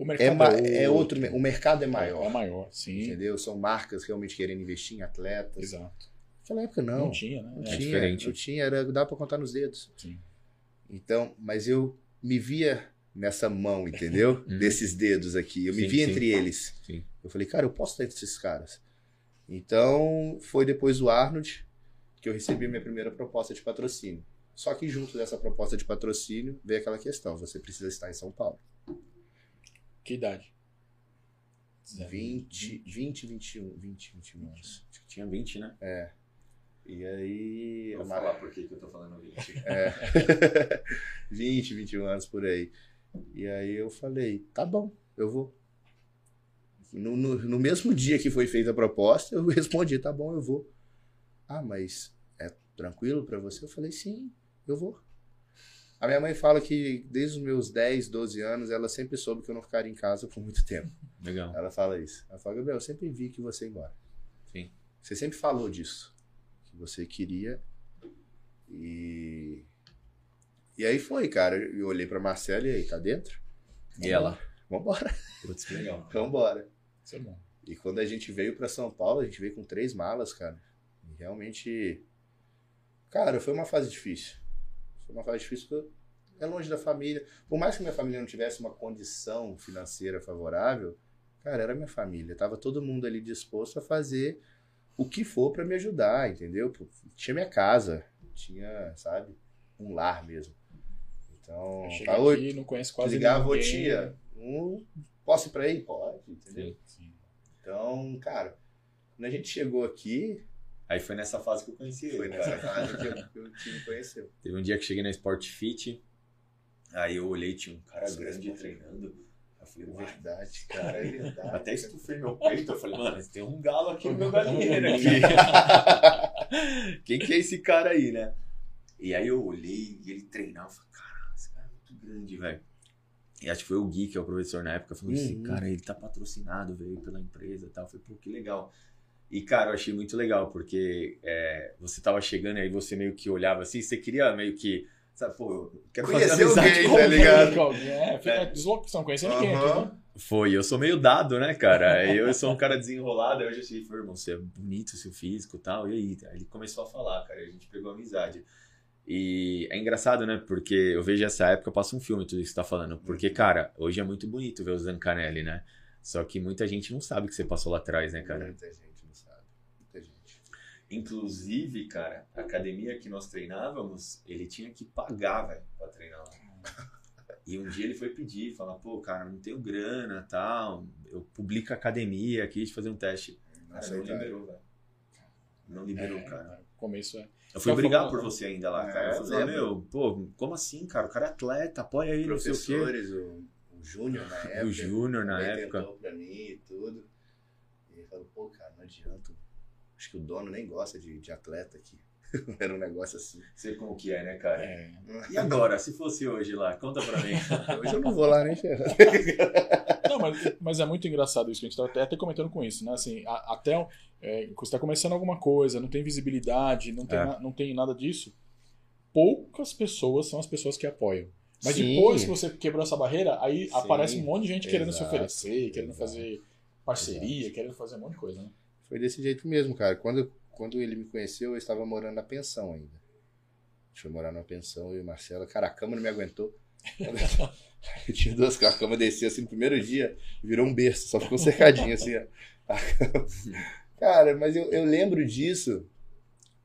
O é, mercado ma- é outro, o mercado é maior. É maior, sim. Entendeu? São marcas realmente querendo investir em atletas. Exato. Naquela época não. Não, tinha, né? Não É, tinha, diferente. não tinha, era, dá pra contar nos dedos. Sim. Então, mas eu me via nessa mão, entendeu? [laughs] Uhum. Desses dedos aqui. Eu me Sim, via sim. entre eles. Sim. Eu falei, cara, eu posso estar entre esses caras. Então, foi depois do Arnold que eu recebi a minha primeira proposta de patrocínio. Só que junto dessa proposta de patrocínio veio aquela questão: você precisa estar em São Paulo. Que idade? 20, 20, 21, 20, 21 anos. acho que tinha 20, né? E aí. Vou falar por que que eu tô falando 20. É. [laughs] 20, 21 anos por aí. E aí eu falei, tá bom, eu vou. No, no, no mesmo dia que foi feita a proposta, eu [laughs] respondi, tá bom, eu vou. Ah, mas é tranquilo pra você? Eu falei, sim, eu vou. A minha mãe fala que desde os meus 10, 12 anos, ela sempre soube que eu não ficaria em casa por muito tempo. Legal. Ela fala isso. Ela fala, Gabriel, eu sempre vi que você ia embora. Sim. Você sempre falou disso. Que você queria. E. E aí foi, cara. Eu olhei pra Marcela e aí, tá dentro? E ela? Vambora. Putz, que legal. [laughs] Vambora. Isso é bom. E quando a gente veio pra São Paulo, a gente veio com três malas, cara. E realmente. Cara, foi uma fase difícil. Foi uma fase difícil porque é longe da família. Por mais que minha família não tivesse uma condição financeira favorável, cara, era minha família. Tava todo mundo ali disposto a fazer o que for pra me ajudar, entendeu? Tinha minha casa, tinha, sabe, um lar mesmo. Então, tá, aqui, não conheço quase ligava, ninguém. tia, um, posso ir pra aí? Pode, entendeu? Sim. Então, cara, quando a gente chegou aqui, Aí foi nessa fase que eu conheci ele. foi nessa fase que, eu- que o time conheceu. [laughs] Teve um dia que cheguei na Sport Fit, aí eu olhei, tinha um cara Sim, grande treinando. Eu falei, É uai, verdade, cara, é verdade. até estufei meu peito. Eu falei, mano, tem um galo aqui no meu galinheiro aqui. [laughs] Quem que é esse cara aí, né? E aí eu olhei e ele treinava. Eu falei, caralho, esse cara é muito grande, velho. E acho que foi o Gui, que é o professor na época, falou: esse Uhum. cara, ele tá patrocinado, veio pela empresa e tal. Eu falei, pô, que legal. E, cara, eu achei muito legal, porque é, você tava chegando e aí você meio que olhava assim, você queria meio que, sabe, pô, eu quero fazer Conhecer alguém, tá alguém. ligado? Alguém, É, fica É. deslocação, não conhecia ninguém aqui, né? Foi, eu sou meio dado, né, cara? Eu sou um cara desenrolado, eu já cheguei e falei, irmão, você é bonito, seu físico e tal, e aí? Aí ele começou a falar, cara, e a gente pegou amizade. E é engraçado, né, porque eu vejo essa época, passa um filme tudo isso que você tá falando, porque, cara, hoje é muito bonito ver o Zancanelli, né? Só que muita gente não sabe o que você passou lá atrás, né, cara? Muita gente não sabe. Muita gente. Inclusive, cara, a academia que nós treinávamos, ele tinha que pagar, velho, pra treinar lá. E um dia ele foi pedir, falar, pô, cara, não tenho grana tal, eu publico a academia aqui de fazer um teste. Não Cara, não liberou, velho. Não liberou, É, cara. começo é. Eu fui Só brigar por você ainda lá, É, cara. Eu eu falei, meu, pô, como assim, cara? O cara é atleta, apoia ele, não sei o quê. Professores, o, o Júnior na época. O Júnior na época. tentou pra mim e tudo. E ele falou, pô, cara, não adianta. Acho que o dono nem gosta de, de atleta aqui. [laughs] Era um negócio assim. Sei como que é, né, cara? é. E agora, se fosse hoje lá? Conta pra mim. [laughs] Hoje eu não vou lá nem. Não, mas, mas é muito engraçado isso que a gente estava até, até comentando com isso, né? Assim, a- até é, quando você está começando alguma coisa, não tem visibilidade, não tem, É. na- não tem nada disso, poucas pessoas são as pessoas que apoiam. Mas Sim. depois que você quebrou essa barreira, aí Sim. aparece um monte de gente querendo se Exato, oferecer, querendo exato. fazer parceria, querendo fazer um monte de coisa, né? Foi desse jeito mesmo, cara. Quando, quando ele me conheceu, eu estava morando na pensão ainda. A gente foi morar numa pensão, eu e o Marcelo. Cara, a cama não me aguentou. [laughs] Eu tinha duas camas, a cama desceu assim no primeiro dia, virou um berço, só ficou cercadinho assim, Cara, mas eu, eu lembro disso,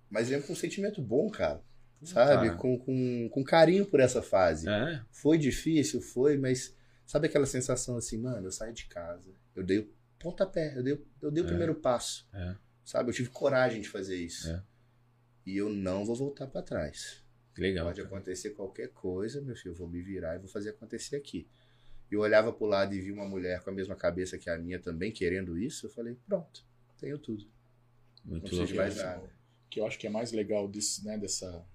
mas lembro com um sentimento bom, cara. Sabe? Cara. Com, com, com carinho por essa fase. É, Foi difícil, foi, mas sabe aquela sensação assim, mano, eu saí de casa, eu dei o pontapé, eu dei, eu dei o É. primeiro passo. É. Sabe? Eu tive coragem de fazer isso. É. E eu não vou voltar pra trás. legal. Pode cara. acontecer qualquer coisa, meu filho, eu vou me virar e vou fazer acontecer aqui. Eu olhava pro lado e vi uma mulher com a mesma cabeça que a minha também querendo isso, eu falei, pronto, tenho tudo. Não Muito preciso louco. de mais isso. nada. Que eu acho que é mais legal desse, né, dessa,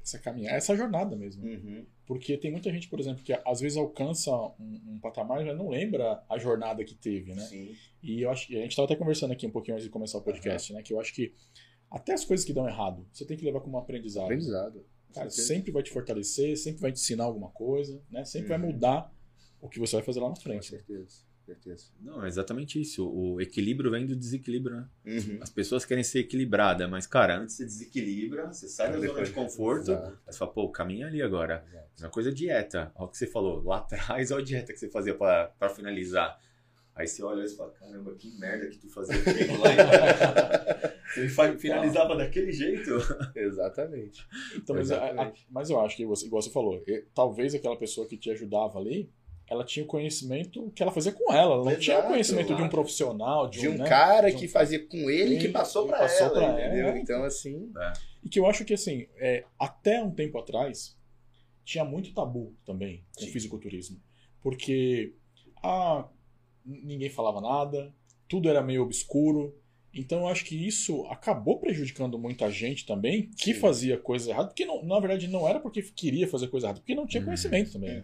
dessa caminhada, essa jornada mesmo. Uhum. Porque tem muita gente, por exemplo, que às vezes alcança um, um patamar e já não lembra a jornada que teve, né? Sim. E eu acho que a gente estava até conversando aqui um pouquinho antes de começar o podcast, né? Que eu acho que até as coisas que dão errado, você tem que levar como aprendizado. Aprendizado. Cara, sempre vai te fortalecer, sempre vai te ensinar alguma coisa, né? Sempre vai Uhum. mudar o que você vai fazer lá na frente. com certeza. Não, é exatamente isso. O equilíbrio vem do desequilíbrio, né? Uhum. As pessoas querem ser equilibradas, mas, cara, antes você desequilibra, você sai da zona de conforto, Exato, você fala, pô, caminha ali agora. exato. Mesma coisa é dieta. Olha o que você falou. Lá atrás, olha a dieta que você fazia pra, pra finalizar. Aí você olha e fala, caramba, que merda que tu fazia comigo lá. hein?" [laughs] você finalizava daquele jeito. Exatamente. Então, mas, a- a- Exatamente. mas eu acho que, você, igual você falou, e- talvez aquela pessoa que te ajudava ali, ela tinha o conhecimento que ela fazia com ela. Ela não tinha o Exato, conhecimento de um profissional, de, De um né, cara de um que fazia com ele que Ele- passou passou ela, ela, entendeu? é. Então, assim, E que eu acho que, assim, é, até um tempo atrás, tinha muito tabu também com o Sim. fisiculturismo. Porque ah, ninguém falava nada, tudo era meio obscuro. Então eu acho que isso acabou prejudicando muita gente também que Sim. fazia coisa errada, porque não, na verdade não era porque queria fazer coisa errada, porque não tinha Uhum. conhecimento também. É.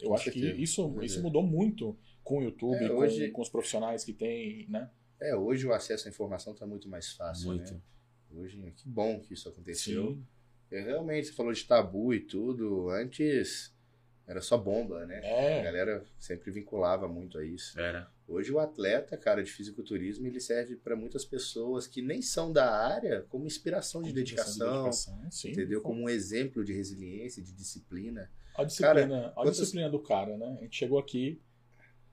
Eu Com acho que isso, isso é. mudou muito com o YouTube, É, com, hoje- com os profissionais que tem, né? é, hoje o acesso à informação tá muito mais fácil, Muito. né? Hoje, que bom que isso aconteceu. Sim. É, realmente, você falou de tabu e tudo, antes era só bomba, né? A É, galera sempre vinculava muito a isso. Era. Hoje o atleta, cara, de fisiculturismo, ele serve para muitas pessoas que nem são da área como inspiração de dedicação, dedicação, sim. entendeu? Como um exemplo de resiliência, de disciplina. A disciplina, a quantas- disciplina do cara, né? A gente chegou aqui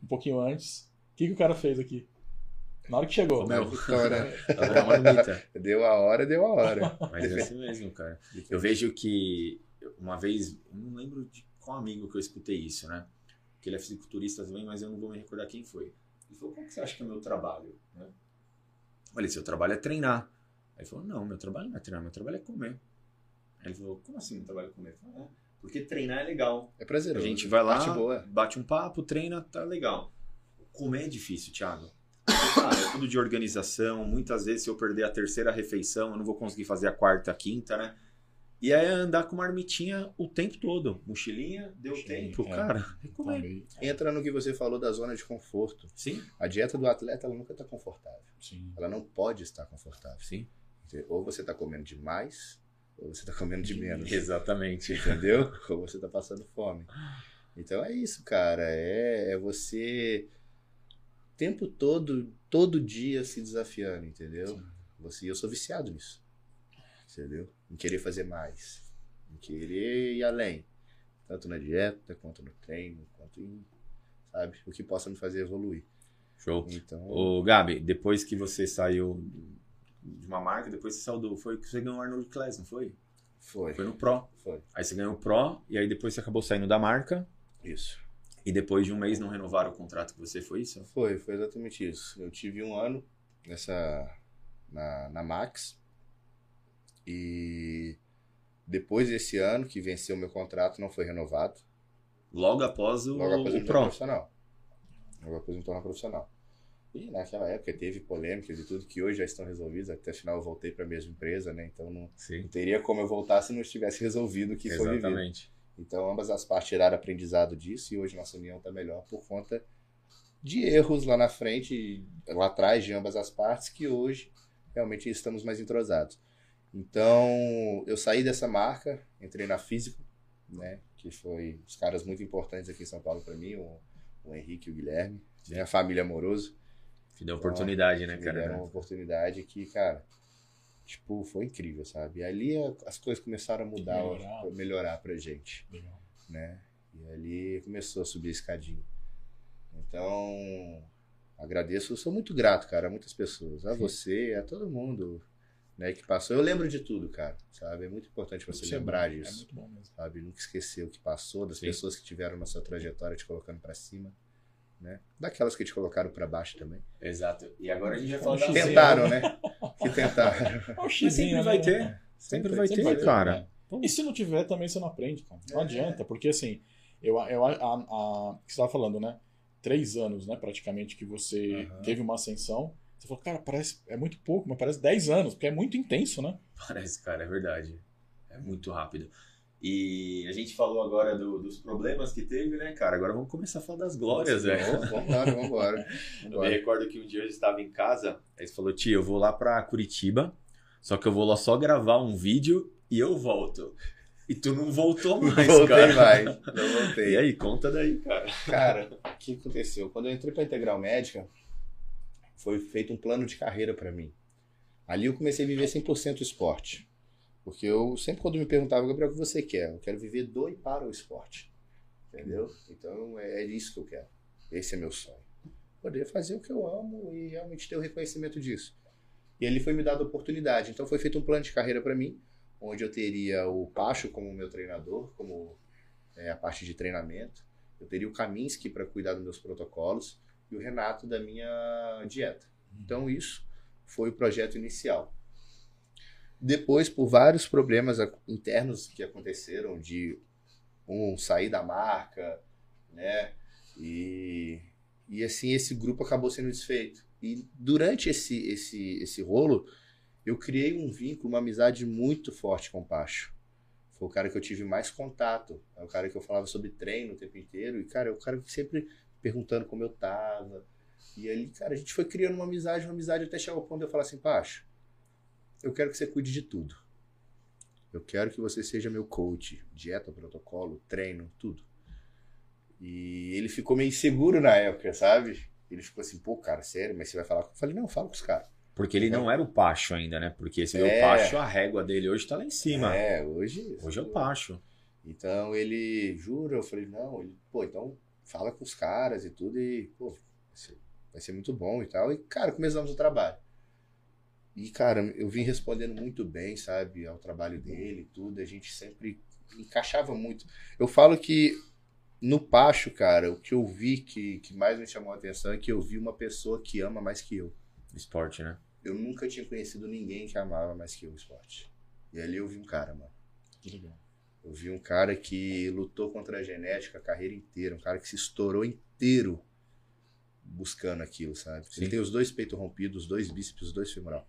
um pouquinho antes. O que, que o cara fez aqui? Na hora que chegou. Uma [laughs] marmita. Deu a hora, deu a hora. Mas é assim mesmo, cara. Eu vejo que uma vez, eu não lembro de qual amigo que eu escutei isso, né? Que ele é fisiculturista também, mas eu não vou me recordar quem foi. Ele falou, qual que você acha que é o meu trabalho? Né? Eu falei, seu trabalho é treinar. Aí ele falou, não, meu trabalho não é treinar, meu trabalho é comer. Aí ele falou, como assim meu trabalho é comer? Falei, é, porque treinar é legal. É A prazeroso. gente vai lá, Parte boa. bate um papo, treina, tá legal. Comer é difícil, Thiago. Cara, é tudo de organização. Muitas vezes, se eu perder a terceira refeição, eu não vou conseguir fazer a quarta, a quinta, né? E aí é andar com uma marmitinha o tempo todo. Mochilinha, deu Sim, tempo, é. cara. [laughs] É comer. Também. Entra no que você falou da zona de conforto. Sim, A dieta do atleta ela nunca está confortável. Sim. Ela não pode estar confortável. sim. Ou você está comendo demais, ou você está comendo de menos. [laughs] Exatamente. Entendeu? [laughs] Ou você está passando fome. Então é isso, cara. É, é você o tempo todo, todo dia se desafiando, entendeu? Você, eu sou viciado nisso. Entendeu? Em querer fazer mais. Em querer ir além. Tanto na dieta, quanto no treino, quanto em, sabe, o que possa me fazer evoluir. Show. Então, Ô, Gabi, depois que você saiu de uma marca, depois você saiu do. Foi que você ganhou o Arnold Class, não foi? foi. Foi no Pro. Foi. Aí você ganhou o Pro, e aí depois você acabou saindo da marca. Isso. E depois de um mês não renovaram o contrato que você foi isso? Foi, foi exatamente isso. Eu tive um ano nessa na, na Max e depois desse ano que venceu o meu contrato não foi renovado. Logo após o, Logo após o Pro. profissional. Logo após me tornar profissional. E naquela época teve polêmicas e tudo que hoje já estão resolvidas. Até afinal eu voltei para a mesma empresa, né? Então não, não teria como eu voltar se não estivesse resolvido o que foi vivido. exatamente. Então ambas as partes tiraram aprendizado disso e hoje nossa união está melhor por conta de erros lá na frente, lá atrás de ambas as partes, que hoje realmente estamos mais entrosados. Então eu saí dessa marca, entrei na Físico, né, que foi os caras muito importantes aqui em São Paulo para mim, o, o Henrique e o Guilherme, minha família amoroso. Que deu oportunidade, né, cara? uma oportunidade que, cara, tipo, foi incrível, sabe? E ali as coisas começaram a mudar, Melhorar. a melhorar pra gente Legal. né? E ali começou a subir a escadinha. Então, agradeço, eu sou muito grato, cara, a muitas pessoas, a Sim. você, a todo mundo, né, que passou. Eu lembro de tudo, cara, sabe? É muito importante você Isso é lembrar É disso, muito bom mesmo. sabe? Nunca esquecer o que passou, das Sim. pessoas que tiveram na sua trajetória te colocando pra cima, né? Daquelas que te colocaram pra baixo também. Exato. E agora a gente vai Um falar da. Tentaram, né? Que tentaram. [laughs] É um Mas xizinho, sempre né? vai ter. Sempre vai ter, cara. é. E se não tiver, também você não aprende, cara. Não É. adianta, porque assim, eu, eu, a, a, a- que você estava falando, né? Três anos, né, praticamente, que você Aham. teve uma ascensão. Você falou, cara, parece, é muito pouco, mas parece 10 anos, porque é muito intenso, né? [laughs] Parece, cara, é verdade. É muito rápido. E a gente falou agora do- dos problemas que teve, né, cara? Agora vamos começar a falar das glórias, velho. Vamos embora. [laughs] Eu me recordo que um dia eu estava em casa, aí você falou, tio, eu vou lá pra Curitiba, só que eu vou lá só gravar um vídeo e eu volto. E tu não voltou mais, Voltei cara. mais. Não [laughs] voltei. E aí, conta daí, cara. Cara, o que aconteceu? Quando eu entrei para Integral Médica, foi feito um plano de carreira para mim. Ali eu comecei a viver 100% esporte. Porque eu sempre quando me perguntava, Gabriel, o que você quer? Eu quero viver do e para o esporte. Entendeu? Então é é isso que eu quero. Esse é meu sonho. Poder fazer o que eu amo e realmente ter o reconhecimento disso. E ali foi me dada a oportunidade. Então foi feito um plano de carreira para mim, onde eu teria o Pacho como meu treinador, como é, a parte de treinamento. Eu teria o Kaminsky para cuidar dos meus protocolos e o Renato da minha dieta. Então isso foi o projeto inicial. Depois, por vários problemas internos que aconteceram, de um sair da marca, né? E, e assim esse grupo acabou sendo desfeito. E durante esse esse esse rolo, eu criei um vínculo, uma amizade muito forte com o Pacho. Foi o cara que eu tive mais contato. É o cara que eu falava sobre treino o tempo inteiro. E, cara, é o cara que sempre perguntando como eu tava. E ali, cara, a gente foi criando uma amizade, uma amizade até chegar ao ponto de eu falar assim, Pacho, eu quero que você cuide de tudo. Eu quero que você seja meu coach. Dieta, protocolo, treino, tudo. E ele ficou meio inseguro na época, sabe? Ele ficou assim, pô, cara, sério, mas você vai falar. Eu falei, não, fala com os caras. Porque ele não era o Pacho ainda, né? Porque se É. o Pacho, a régua dele hoje tá lá em cima. É, hoje... Hoje é o Pacho. Então ele jura, eu falei, não, ele, pô, então fala com os caras e tudo, e, pô, vai ser, vai ser muito bom e tal. E, cara, começamos o trabalho. E, cara, eu vim respondendo muito bem, sabe, ao trabalho dele e tudo, a gente sempre encaixava muito. Eu falo que no Pacho, cara, o que eu vi que, que mais me chamou a atenção é que eu vi uma pessoa que ama mais que eu. Esporte, né? Eu nunca tinha conhecido ninguém que amava mais que eu o esporte. E ali eu vi um cara, mano. Que legal. Eu vi um cara que lutou contra a genética a carreira inteira, um cara que se estourou inteiro buscando aquilo, sabe? Sim. Ele tem os dois peitos rompidos, os dois bíceps, os dois femoral.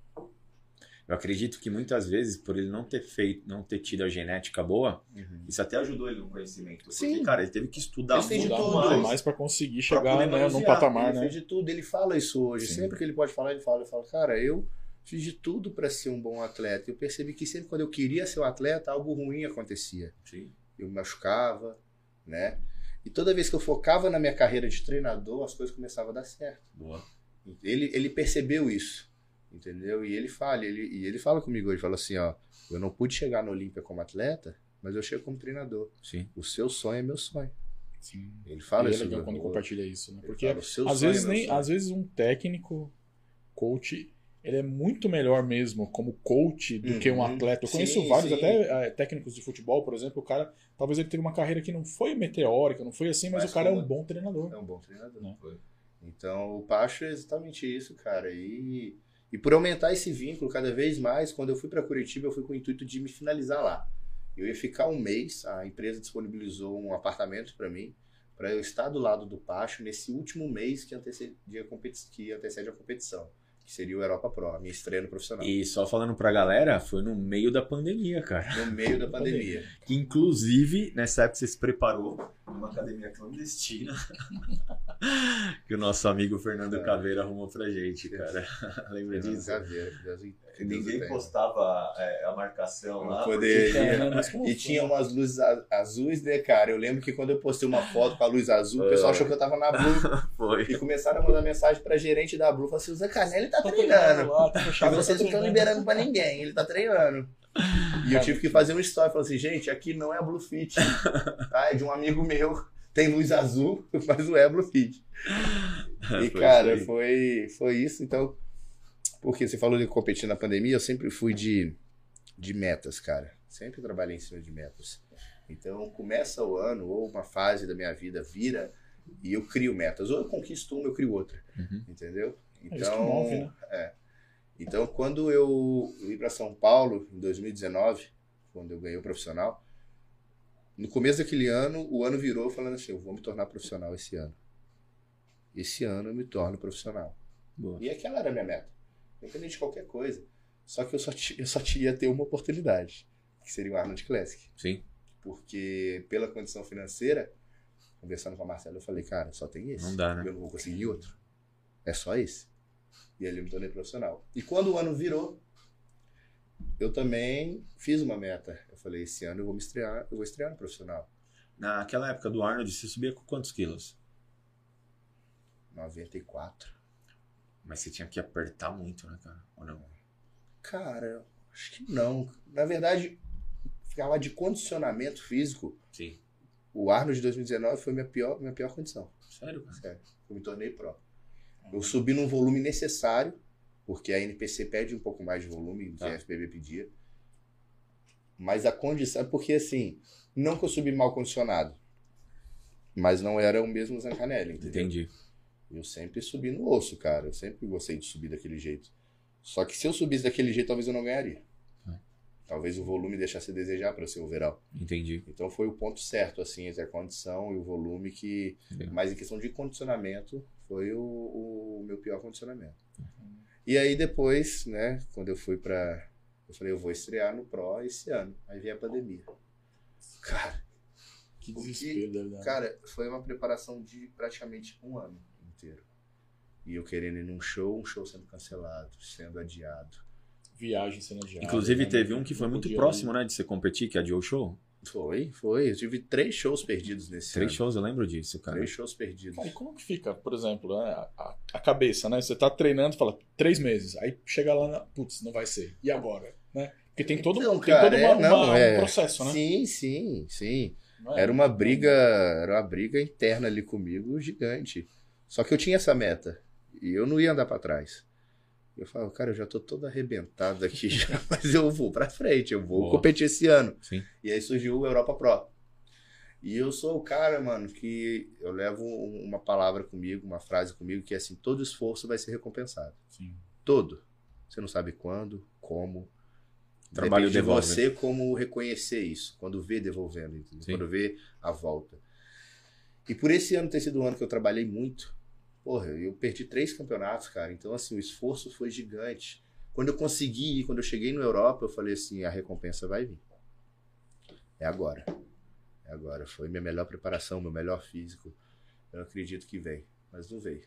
Eu acredito que muitas vezes, por ele não ter feito, não ter tido a genética boa, isso até ajudou ele no conhecimento. Porque, Sim. cara, ele teve que estudar Ele fez de muito mais. mais pra conseguir pra chegar né, num patamar, ele né? fez de tudo, ele fala isso hoje. Sim. Sempre que ele pode falar, ele fala, ele fala, cara, eu fiz de tudo para ser um bom atleta. Eu percebi que sempre quando eu queria ser um atleta, algo ruim acontecia. Sim. Eu me machucava, né? E toda vez que eu focava na minha carreira de treinador, as coisas começavam a dar certo. Boa. Ele, ele percebeu isso, entendeu? E ele fala, ele, e ele fala comigo hoje, fala assim, ó, eu não pude chegar no Olímpia como atleta, mas eu chego como treinador. Sim. O seu sonho é meu sonho. Sim. Ele fala e é isso. legal meu- quando compartilha isso, né? ele Porque fala, "O seu às é vezes, meu nem, sonho." às vezes um técnico, coach, ele é muito melhor mesmo como coach do que um Uhum. atleta. Eu conheço Sim, vários sim. até eh, técnicos de futebol, por exemplo, o cara, talvez ele teve uma carreira que não foi meteórica, não foi assim, mas, Mas o cara é um bom treinador. É um bom treinador. Né? Foi. Então, o Pacho é exatamente isso, cara. E, e por aumentar esse vínculo cada vez mais, quando eu fui para Curitiba, eu fui com o intuito de me finalizar lá. Eu ia ficar um mês, a empresa disponibilizou um apartamento para mim, para eu estar do lado do Pacho nesse último mês antecede que antecede a competição, que seria o Europa Pro, a minha estreia no profissional. E só falando pra galera, foi no meio da pandemia, cara. No meio da pandemia. Que inclusive, nessa época você se preparou numa academia clandestina [laughs] que o nosso amigo Fernando É. Caveira arrumou pra gente, cara. [laughs] Lembra disso? Caveira, que Deus- que o Ninguém postava é, a marcação Não lá. poderia. Cara, mas como E foi? tinha umas luzes azuis, né, cara? Eu lembro que quando eu postei uma foto com a luz azul, o pessoal É. achou que eu tava na Blue. [laughs] Foi. E começaram a mandar mensagem pra gerente da Blue. Falaram assim, o Zé Canelli tá treinando. lá, tá E vocês não estão liberando pra ninguém, ele tá treinando. E eu tive que fazer um story, falei assim, gente, aqui não é a Blue Fit, tá? É de um amigo meu, tem luz azul, [laughs] mas não é a Blue Fit. [laughs] E, Foi cara, foi, foi isso, então... Porque você falou de competir na pandemia, eu sempre fui de, de metas, cara. Sempre trabalhei em cima de metas. Então, começa o ano, ou uma fase da minha vida vira, e eu crio metas. Ou eu conquisto uma, eu crio outra. Uhum. Entendeu? É isso que move, né? é. Então, quando eu vim para São Paulo, em 2019, quando eu ganhei o profissional, no começo daquele ano, o ano virou falando assim: eu vou me tornar profissional esse ano. Esse ano eu me torno profissional. Boa. E aquela era a minha meta, independente de qualquer coisa. Só que eu só, eu só tinha ter uma oportunidade, que seria o Arnold Classic. Sim. Porque, pela condição financeira, conversando com a Marcela, eu falei, cara, só tem esse. Não dá, né? Eu não vou conseguir outro. É só esse. E ali eu me tornei profissional. E quando o ano virou, eu também fiz uma meta. Eu falei, esse ano eu vou me estrear, eu vou estrear no profissional. Naquela época do Arnold, você subia com quantos quilos? 94. Mas você tinha que apertar muito, né, cara? Ou não? Cara, acho que não. Na verdade, falar de condicionamento físico, Sim. o Arnold de 2019 foi minha pior, minha pior condição. Sério, cara? Sério. Eu me tornei pró. Eu subi num volume necessário, porque a NPC pede um pouco mais de volume do que Tá. a FBB pedia. Mas a condição. Porque assim, não que eu subi mal condicionado, mas não era o mesmo Zancanelli, entendeu? Entendi. Eu sempre subi no osso, cara. Eu sempre gostei de subir daquele jeito. Só que se eu subisse daquele jeito, talvez eu não ganharia. Ah. Talvez o volume deixasse a desejar para ser overall. Entendi. Então foi o ponto certo, assim, entre a condição e o volume que. Mas em questão de condicionamento, foi o, o meu pior condicionamento. E aí depois, né, quando eu fui pra. Eu falei, eu vou estrear no Pro esse ano. Aí veio a pandemia. Cara, Que que- desespero deve dar. cara, foi uma preparação de praticamente um ano inteiro. E eu querendo ir num show, um show sendo cancelado, sendo adiado. Viagem sendo adiada. Inclusive, né? teve um que foi muito próximo, né, de você competir, que é a Joe Show. Foi, foi. Eu tive três shows perdidos nesse Três ano. shows, eu lembro disso, cara. Três shows perdidos. Aí como que fica, por exemplo, né, a, a cabeça, né? Você tá treinando, fala, três meses. Aí chega lá, na, putz, não vai ser. E agora? Né? Porque tem todo, Então, tem cara, todo é, uma- não, uma- é. um processo, né? Sim, sim, sim. É? Era uma briga, era uma briga interna ali comigo gigante. Só que eu tinha essa meta e eu não ia andar pra trás. Eu falava, cara, eu já tô todo arrebentado aqui já, [laughs] mas eu vou pra frente, eu vou Boa. competir esse ano. Sim. E aí surgiu o Europa Pro. E eu sou o cara, mano, que eu levo um- uma palavra comigo, uma frase comigo, que é assim, todo esforço vai ser recompensado. Sim. Todo. Você não sabe quando, como. Trabalho Depende de você como reconhecer isso, quando vê devolvendo, quando vê a volta. E por esse ano ter sido um ano que eu trabalhei muito, porra, eu perdi três campeonatos, cara. Então, assim, o esforço foi gigante. Quando eu consegui ir, quando eu cheguei na Europa, eu falei assim, a recompensa vai vir. É agora. É agora. Foi minha melhor preparação, meu melhor físico. Eu acredito que vem, mas não veio.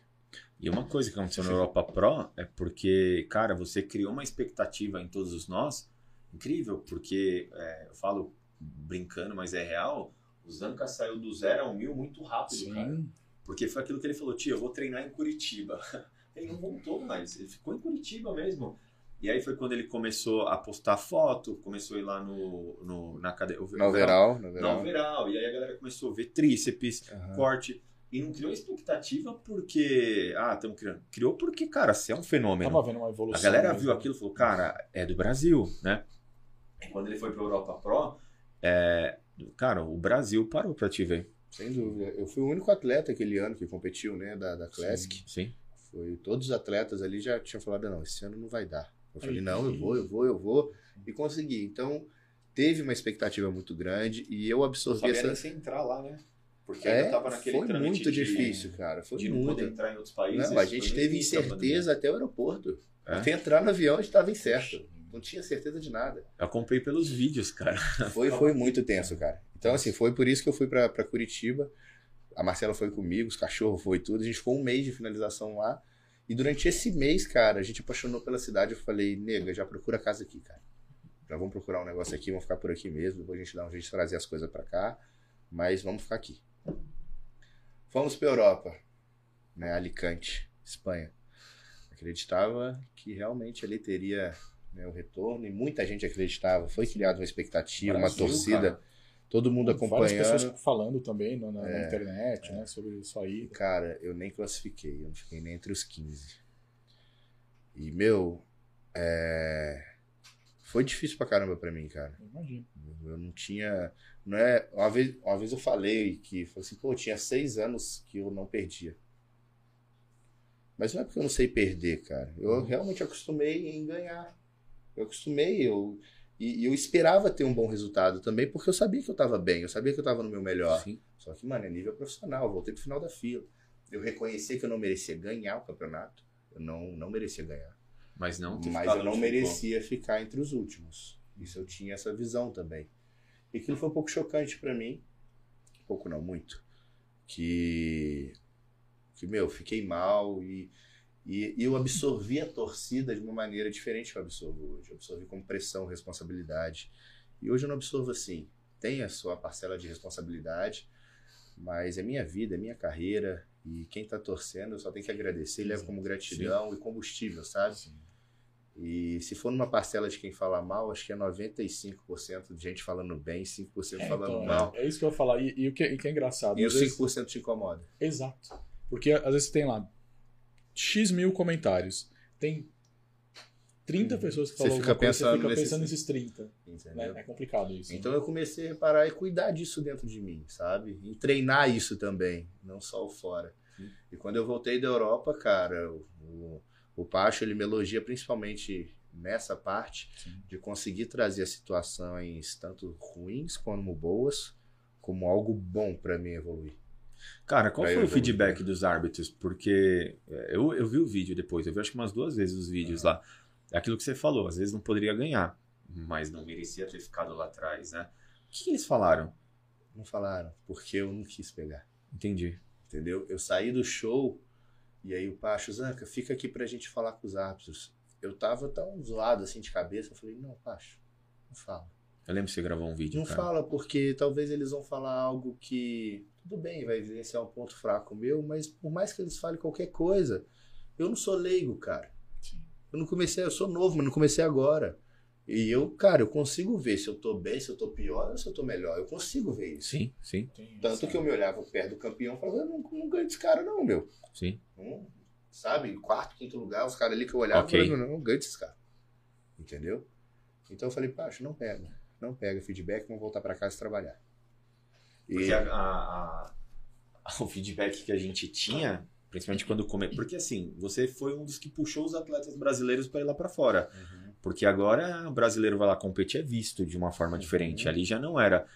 E uma coisa que aconteceu na Europa Pro é porque, cara, você criou uma expectativa em todos os nós incrível, porque é, eu falo brincando, mas é real. O Zanca saiu do zero a um mil muito rápido, cara. Porque foi aquilo que ele falou, tia, eu vou treinar em Curitiba. [laughs] Ele não voltou mais, ele ficou em Curitiba mesmo. E aí foi quando ele começou a postar foto, começou a ir lá no, no, na cadeia. No overall, no Não, overall. overall. E aí a galera começou a ver tríceps, Aham. corte. E não criou expectativa porque. Ah, estamos criando. Criou porque, cara, você é um fenômeno. Tava vendo uma A evolução. galera mesmo. viu aquilo e falou, cara, é do Brasil, né? E quando ele foi pra Europa Pro, é, cara, o Brasil parou pra te ver. Sem dúvida. Eu fui o único atleta aquele ano que competiu, né, da, da Classic. Sim. Foi, todos os atletas ali já tinham falado, não, esse ano não vai dar. Eu falei, Aí, não, eu vou, eu vou, eu vou. E consegui. Então, teve uma expectativa muito grande e eu absorvi essa... se entrar lá, né? Porque É, ainda tava naquele foi muito de- difícil, cara. Foi de não muito. poder entrar em outros países. Não, a gente teve incerteza até o aeroporto. É? Até entrar no avião a gente estava incerto. Não tinha certeza de nada. Eu comprei pelos vídeos, cara. Foi, foi muito tenso, cara. Então, assim, foi por isso que eu fui pra, pra Curitiba. A Marcela foi comigo, os cachorros foi tudo. A gente ficou um mês de finalização lá. E durante esse mês, cara, a gente apaixonou pela cidade. Eu falei, nega, já procura casa aqui, cara. Já vamos procurar um negócio aqui, vamos ficar por aqui mesmo. Depois a gente dá um jeito de trazer as coisas pra cá. Mas vamos ficar aqui. Fomos pra Europa, né? Alicante, Espanha. Acreditava que realmente ali teria né, o retorno e muita gente acreditava. Foi criada uma expectativa, uma Brasil, torcida, cara. Todo mundo Várias acompanhando. pessoas falando também na, na- É, internet, né, sobre isso aí. Cara, eu nem classifiquei, eu não fiquei nem entre os 15. E, meu, é... foi difícil pra caramba pra mim, cara. Eu Imagino. Eu não tinha. Não é, uma, vez, uma vez eu falei que falei assim, pô, eu tinha seis anos que eu não perdia. Mas não é porque eu não sei perder, cara. Eu realmente acostumei em ganhar. Eu acostumei, eu. E, e eu esperava ter um bom resultado também, porque eu sabia que eu tava bem, eu sabia que eu tava no meu melhor. Sim. Só que, mano, é nível profissional, eu voltei pro final da fila. Eu reconheci que eu não merecia ganhar o campeonato. Eu não, não merecia ganhar. Mas não Mas eu não onde ficou. merecia ficar entre os últimos. Isso eu tinha essa visão também. E aquilo foi um pouco chocante pra mim. Pouco não, muito. Que, que meu, fiquei mal e, e, eu absorvi a torcida de uma maneira diferente que eu absorvo hoje. Eu absorvi como pressão, responsabilidade. E hoje eu não absorvo assim. Tem a sua parcela de responsabilidade, mas é minha vida, é minha carreira. E quem tá torcendo eu só tem que agradecer e leva como gratidão e combustível, sabe? Assim, E se for numa parcela de quem fala mal, acho que é 95% de gente falando bem, 5% É, falando então, mal. é, é isso que eu ia falar. E, e o, que, e que é engraçado. E os vezes- 5% te incomoda. Exato. Porque às vezes tem lá X mil comentários. Tem 30 pessoas que Você falam fica alguma coisa, pensando você fica pensando nesses 30. Entendeu? Né? É complicado isso. Então eu comecei a reparar e cuidar disso dentro de mim, sabe? E treinar isso também, não só o fora. Sim. E quando eu voltei da Europa, cara, o, o, o Pacho ele me elogia principalmente nessa parte Sim. de conseguir trazer as situações tanto ruins como boas, como algo bom pra mim evoluir. Cara, qual Pra foi o feedback dos árbitros? Porque é, eu, eu vi o vídeo depois, eu vi acho que umas duas vezes os vídeos lá. É aquilo que você falou, às vezes não poderia ganhar, mas não merecia ter ficado lá atrás, né? O que, que eles falaram? Não falaram, porque eu não quis pegar. Entendi. entendeu? Eu saí do show e aí o Pacho, Zanca, fica aqui pra gente falar com os árbitros. Eu tava tão zoado assim de cabeça, eu falei, não, Pacho, não fala. Eu lembro que você gravou um vídeo, Não cara. fala porque talvez eles vão falar algo que, tudo bem, vai evidenciar um ponto fraco meu, mas por mais que eles falem qualquer coisa, eu não sou leigo, cara. Sim. Eu não comecei, eu sou novo, mas não comecei agora. E eu, cara, eu consigo ver se eu tô bem, se eu tô pior ou se eu tô melhor. Eu consigo ver isso. Sim, sim, Tanto essa- que eu me olhava perto do campeão e falava, eu não, não ganho desse cara não, meu. sim. Não, sabe? Quarto, quinto lugar, os caras ali que eu olhava, Ok. eu não, não ganho desses caras. Entendeu? Então eu falei, Pacho, não pega. Não pega feedback, vamos voltar pra casa e trabalhar. Porque E- a- a- a- [laughs] o feedback que a gente tinha, principalmente quando come... Porque assim, você foi um dos que puxou os atletas brasileiros para ir lá para fora. Uhum. Porque agora o brasileiro vai lá competir é visto de uma forma diferente. Uhum. Ali já não era.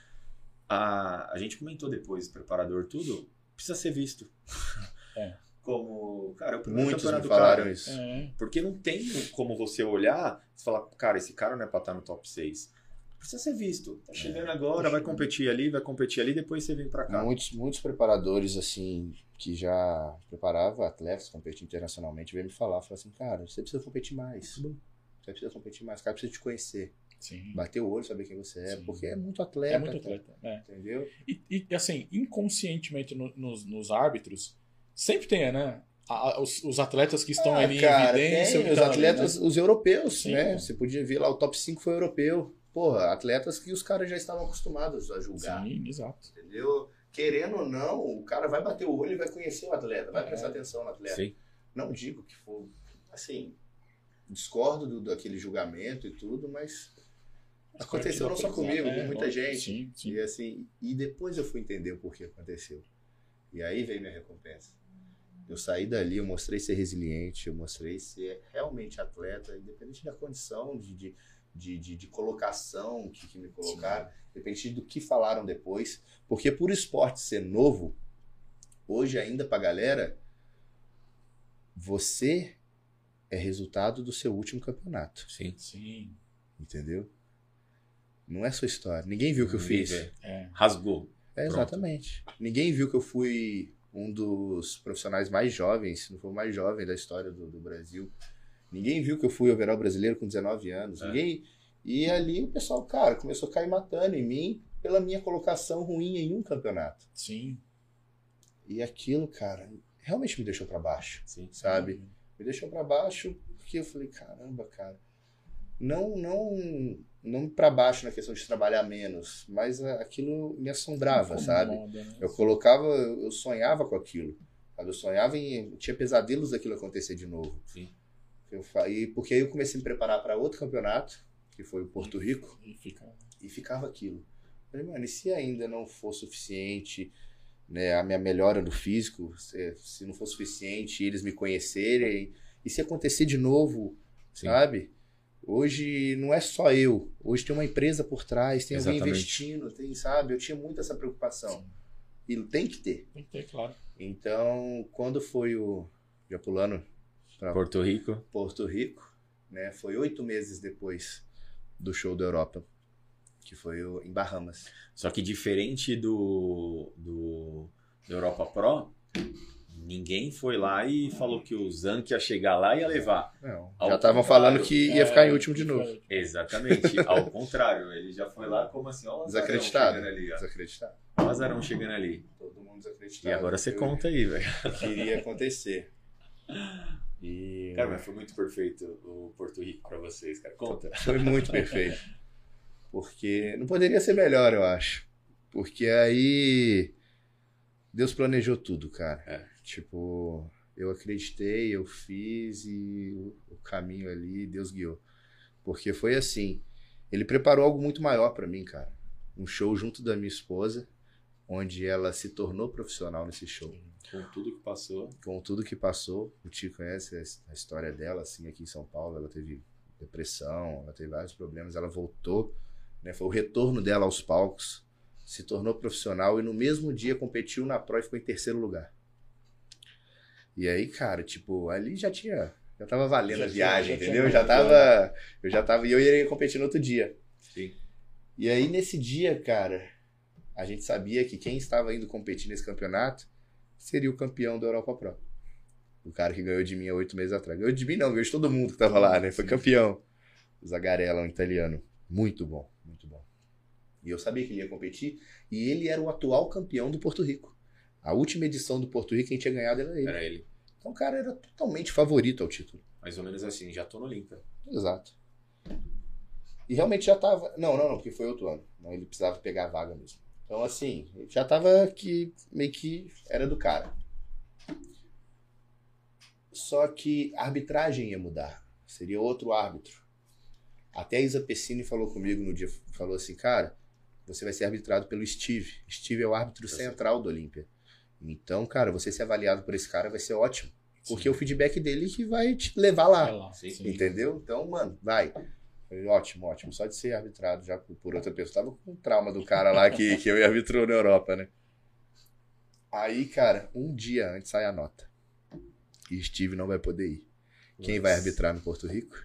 A, a gente comentou depois, preparador, tudo, precisa ser visto. [laughs] É. Como, cara, o primeiro Muitos me falaram cara. isso. É. Porque não tem como você olhar e falar, cara, esse cara não é pra estar no top 6. Precisa ser visto. Tá chegando agora, vai competir ali, vai competir ali, depois você vem pra cá. Muitos, muitos preparadores, assim, que já preparavam atletas, competir internacionalmente, veio me falar, falaram assim, cara, você precisa competir mais. Você precisa competir mais, o cara precisa te conhecer. Sim. Bater o olho, saber quem você é, Sim. porque é muito atleta. É muito atleta. É. Entendeu? E, e, assim, inconscientemente no- nos, nos árbitros, sempre tem, né? a- os, os atletas que estão Ah, ali cara, em evidência. tem os ali, atletas, né? os europeus, Sim, né? Você podia ver lá, o top 5 foi europeu. Porra, atletas que os caras já estavam acostumados a julgar. Sim, exato. Entendeu? Querendo ou não, o cara vai bater o olho e vai conhecer o atleta, vai É. prestar atenção no atleta. Sim. Não digo que for. Assim, discordo do, daquele julgamento e tudo, mas aconteceu não só comigo, É, com muita gente. Sim, sim. E assim, e depois eu fui entender o porquê aconteceu. E aí veio minha recompensa. Eu saí dali, eu mostrei ser resiliente, eu mostrei ser realmente atleta, independente da condição de, de, de, de, de colocação que, que me colocaram, independente do que falaram depois. Porque por esporte ser novo, hoje ainda pra galera, você é resultado do seu último campeonato. Sim. Sim. Entendeu? Não é sua história. Ninguém viu o que eu fiz. vê. É. Rasgou. É, Pronto. exatamente. Ninguém viu que eu fui um dos profissionais mais jovens, se não for o mais jovem da história do, do Brasil. Ninguém viu que eu fui overall brasileiro com 19 anos. É. Ninguém... E ali o pessoal, cara, começou a cair matando em mim pela minha colocação ruim em um campeonato. Sim. E aquilo, cara, realmente me deixou pra baixo, Sim. sabe? Me deixou pra baixo porque eu falei, caramba, cara. Não, não, não pra baixo na questão de trabalhar menos, mas aquilo me assombrava, sabe? Incomoda, né? Eu colocava, eu sonhava com aquilo. sabe? Eu sonhava em. eu tinha pesadelos daquilo acontecer de novo. Sim. Eu, e porque aí eu comecei a me preparar para outro campeonato, que foi o Porto Rico, E fica. e ficava aquilo. Falei, mano, e se ainda não for suficiente, né, a minha melhora do físico, se, se não for suficiente eles me conhecerem, e se acontecer de novo, Sim. sabe? Hoje não é só eu, hoje tem uma empresa por trás, tem alguém Exatamente. investindo, tem, sabe? Eu tinha muito essa preocupação. E tem que ter. Tem que ter, claro. Então, quando foi o. Já pulando para Porto Rico. Porto Rico, né? Foi oito meses depois do show da Europa, que foi o- em Bahamas. Só que diferente do, do, do Europa Pro, ninguém foi lá e falou que o Zank ia chegar lá e ia levar. Não, já estavam falando que ia ficar em É, último de novo. Exatamente. Ao [laughs] contrário, ele já foi lá como assim, ó, Desacreditado. chegando ali, ó. Desacreditado. O azarão chegando ali. Todo mundo desacreditado. E agora você conta aí, velho. Queria acontecer. [laughs] E Cara, mas foi muito perfeito o Porto Rico pra vocês, cara. Conta. foi muito perfeito. Porque não poderia ser melhor, eu acho. Porque aí Deus planejou tudo, cara. É. Tipo, eu acreditei, eu fiz e o- caminho ali Deus guiou. Porque foi assim, ele preparou algo muito maior pra mim, cara. Um show junto da minha esposa, onde ela se tornou profissional nesse show Com tudo que passou. com tudo que passou, o Tio conhece a- história dela, assim, aqui em São Paulo, ela teve depressão, ela teve vários problemas, ela voltou, né, foi o retorno dela aos palcos, se tornou profissional e no mesmo dia competiu na Pro e ficou em terceiro lugar. E aí, cara, tipo, ali já tinha, já tava valendo Já a viagem, já entendeu? Já tava, eu já tava, e eu iria competir no outro dia. Sim. E aí, nesse dia, cara, a gente sabia que quem estava indo competir nesse campeonato seria o campeão da Europa Pro. O cara que ganhou de mim há oito meses atrás. Ganhou de mim, não, ganhou de todo mundo que tava lá, né? Foi campeão. O Zagarella, um italiano. Muito bom, muito bom. E eu sabia que ele ia competir. E ele era o atual campeão do Porto Rico. A última edição do Porto Rico, quem tinha ganhado era ele. Era ele. Então o cara era totalmente favorito ao título. Mais ou menos assim, já tô no Olimpa. Exato. E realmente já tava. Não, não, não, porque foi outro ano. Não, ele precisava pegar a vaga mesmo. Então, assim, já tava que meio que era do cara. Só que a arbitragem ia mudar. Seria outro árbitro. Até a Isa Pessini falou comigo no dia, falou assim, cara, você vai ser arbitrado pelo Steve. Steve é o árbitro Tá central do Olímpia. Então, cara, você ser avaliado por esse cara vai ser ótimo. Porque o feedback dele que vai te levar lá. Sim. Sim. Entendeu? Então, mano, vai. Falei, Ótimo, ótimo. Só de ser arbitrado já por, outra pessoa. Tava com trauma do cara lá que, que eu arbitrou na Europa, né? Aí, cara, um dia antes sai a nota. E Steve não vai poder ir. Quem vai arbitrar no Porto Rico?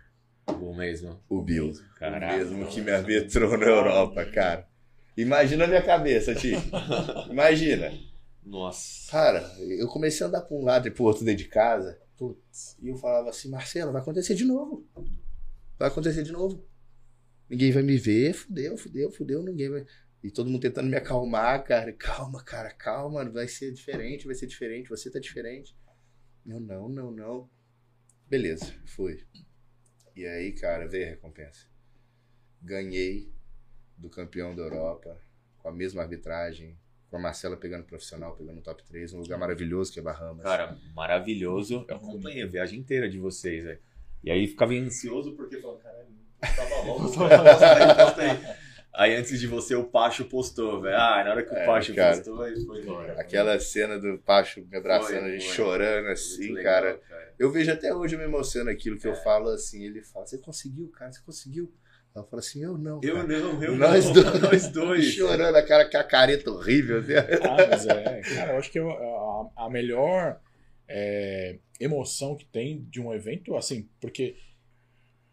Bom mesmo. O Bill. Caraca. O mesmo que me arbitrou na Europa, cara. Imagina a minha cabeça, tio. Imagina. Nossa. Cara, eu comecei a andar pra um lado e pro outro dentro de casa. Putz, e eu falava assim, Marcelo, vai acontecer de novo. Vai acontecer de novo. Ninguém vai me ver, fudeu, fudeu, fudeu, ninguém vai. E todo mundo tentando me acalmar, cara. Calma, cara, calma, vai ser diferente, vai ser diferente, você tá diferente. Eu, não, não, não. Beleza, fui. E aí, cara, veio a recompensa. Ganhei do campeão da Europa, com a mesma arbitragem, com a Marcela pegando profissional, pegando top 3, um lugar maravilhoso que é Bahamas. Cara, maravilhoso. Eu acompanhei a viagem inteira de vocês, velho. E aí ficava ansioso porque falava, caralho, tava logo. posta aí, aí. Aí antes de você, o Pacho postou, velho. Ah, na hora que o É, Pacho cara. postou, aí foi embora. Aquela cena do Pacho me abraçando, Foi, a gente foi. chorando assim, legal, cara. Eu vejo até hoje eu me emociono aquilo que eu É. falo assim. Ele fala: Você conseguiu, cara, você conseguiu. Ela fala assim: Eu não. Eu cara. não, eu Nós não. dois. [laughs] Nós dois. Chorando, a cara com a careta horrível. assim. Ah, mas é, cara, eu acho que a, a melhor é, emoção que tem de um evento, assim, porque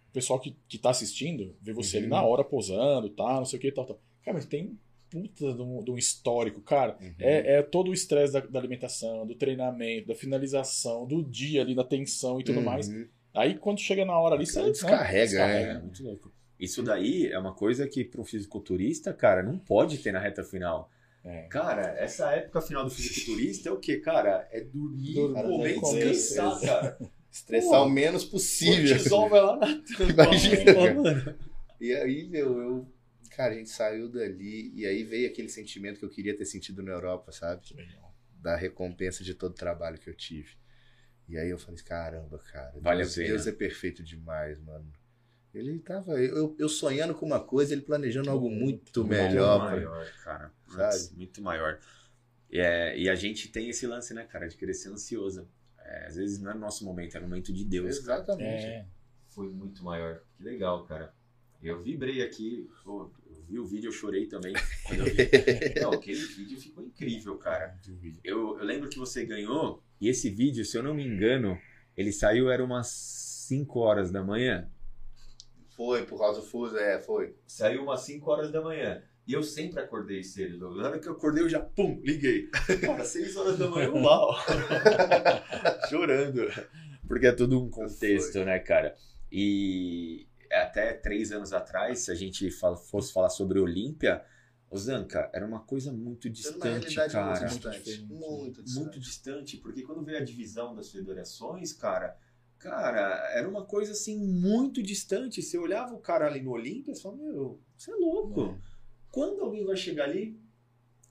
o pessoal que, que tá assistindo vê você ali Uhum. na hora posando, tá, não sei o que, tal, tal. Cara, mas tem puta de um, de um histórico, cara. Uhum. É, é todo o estresse da, da alimentação, do treinamento, da finalização, do dia ali, da tensão e tudo mais. Uhum. Aí quando chega na hora ali, você Cara, descarrega, É, muito louco. Isso daí é uma coisa que pro fisiculturista, cara, não pode ter na reta final. É. Cara, essa época final do fisiculturista é o quê, cara? É dormir, Dormir, comer e comer, descansar, cara. Estressar Pô, o menos O possível. cortisol vai lá na [laughs] tampa. Imagina, cara. mano. E aí, meu, eu. Cara, a gente saiu dali e aí veio aquele sentimento que eu queria ter sentido na Europa, sabe? Que. Da recompensa de todo o trabalho que eu tive. E aí eu falei, caramba, cara, Vale Deus. Deus é perfeito demais, mano. Ele tava, eu, eu sonhando com uma coisa, ele planejando algo muito melhor. pra- maior, cara. Sabe? Muito maior. E, é, e a gente tem esse lance, né, cara, de querer ser ansioso. É, às vezes não é no nosso momento, é no momento de Deus, cara. Exatamente. É, Foi muito maior. Que legal, cara. Eu vibrei aqui, pô, eu vi o vídeo, eu chorei também. Quando eu vi. [laughs] Não, aquele vídeo ficou incrível, cara. Eu, eu lembro que você ganhou, e esse vídeo, se eu não me engano, ele saiu, era umas 5 horas da manhã. Foi, por causa do fuso, é, foi. Saiu umas 5 horas da manhã. E eu sempre acordei cedo. Douglas. Na hora que eu acordei, eu já, pum, liguei. [laughs] Cara, 6 horas da manhã, [laughs] uau! [laughs] Chorando. Porque é tudo um contexto, né, cara? E até três anos atrás, se a gente fosse falar sobre Olímpia, Zanca era uma coisa muito distante, realidade cara. muito distante. diferente. Muito distante. Muito distante, porque quando veio a divisão das federações, cara, cara, era uma coisa assim muito distante. Você olhava o cara ali no Olímpia e falava, meu, você é louco. Quando alguém vai chegar ali?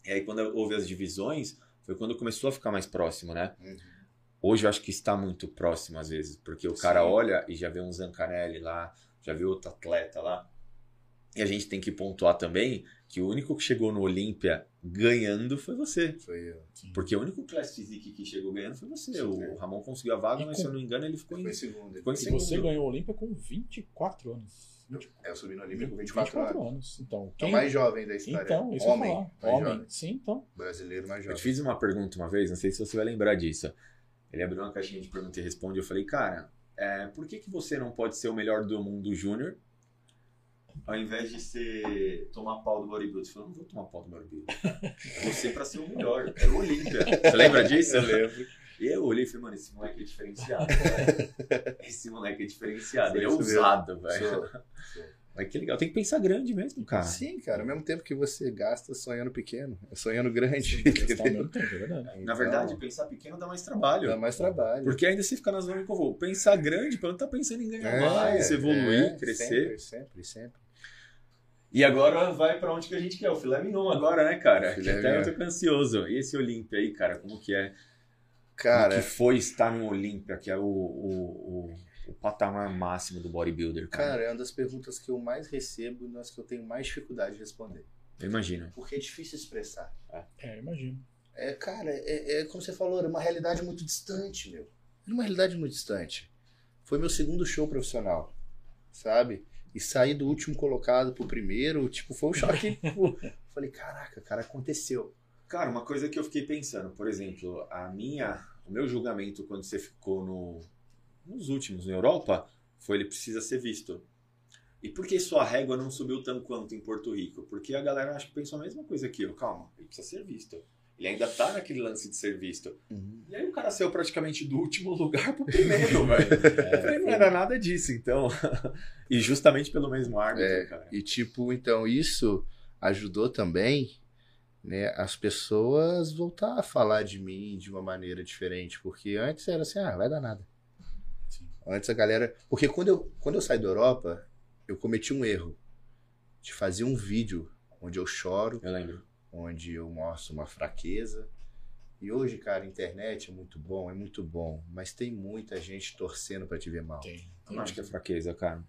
E aí, quando houve as divisões, foi quando começou a ficar mais próximo, né? Uhum. Hoje eu acho que está muito próximo às vezes, porque o cara Sim. olha e já vê um Zancanelli lá, já vê outro atleta lá. E a gente tem que pontuar também que o único que chegou no Olímpia ganhando foi você. Foi eu. Porque o único Class Physique que chegou ganhando foi você. Sim, o é. Ramon conseguiu a vaga, E mas com- se eu não me engano ele ficou em. Foi em segundo. Ficou em E segundo. você ganhou o Olímpia com 24 anos. É, eu subi no Olímpia com 24, 24 anos. anos. Então, É o quem... mais jovem da história. então isso Homem. eu Homem. jovem. Sim, então. Brasileiro mais Eu jovem. te fiz uma pergunta uma vez, não sei se você vai lembrar disso. Ele abriu uma caixinha de pergunta e responde. Eu falei, cara, é, por que, que você não pode ser o melhor do mundo júnior ao invés de ser tomar pau do bodybuilder? Você falou, não vou tomar pau do bodybuilder. [laughs] Você pra ser o melhor. Eu quero o Olímpia. Você lembra disso? Eu lembro. E eu olhei e falei, mano, esse moleque é diferenciado. [laughs] velho. Esse moleque é diferenciado. Ele é ousado, velho. [laughs] Mas que legal. Tem que pensar grande mesmo, cara. Sim, cara, ao mesmo tempo que você gasta sonhando pequeno, é sonhando grande. Mesmo tempo, é verdade. Na Então, verdade, pensar pequeno dá mais trabalho. dá mais trabalho. Porque ainda você fica na zona de conforto. Pensar grande, pelo tá pensando em ganhar É, mais, evoluir, é, crescer. Sempre, sempre, sempre. E agora vai pra onde que a gente quer? O filé mignon agora, né, cara? Filé Que até eu tô ansioso. E esse Olímpia aí, cara, como que é? Cara, Como que foi estar no Olímpia, que é o, o, o, o patamar máximo do bodybuilder, cara? cara, é uma das perguntas que eu mais recebo e nas que eu tenho mais dificuldade de responder. Eu imagino. Porque é difícil expressar. É, imagino. É, cara, é, é como você falou, era uma realidade muito distante, meu. Era uma realidade muito distante. Foi meu segundo show profissional, sabe? E sair do último colocado pro primeiro, tipo, foi um choque. [laughs] tipo, falei, caraca, cara, aconteceu. Cara, uma coisa que eu fiquei pensando, por exemplo, a minha, o meu julgamento quando você ficou no, nos últimos na Europa foi ele precisa ser visto. E por que sua régua não subiu tanto quanto em Porto Rico? Porque a galera acho que pensou a mesma coisa que eu. Calma, ele precisa ser visto. Ele ainda tá naquele lance de ser visto. E aí o cara saiu praticamente do último [laughs] lugar pro primeiro, [laughs] velho. É, não era nada disso, então. [laughs] e justamente pelo mesmo árbitro, É, cara. E tipo, então isso ajudou também, né, as pessoas voltar a falar de mim de uma maneira diferente, porque antes era assim, ah, vai dar nada. Sim. Antes a galera, porque quando eu quando eu saí da Europa, eu cometi um erro de fazer um vídeo onde eu choro, Eu lembro. Onde eu mostro uma fraqueza. E hoje, cara, a internet é muito bom, é muito bom, mas tem muita gente torcendo pra te ver mal. Tem. Eu não acho que é fraqueza, cara.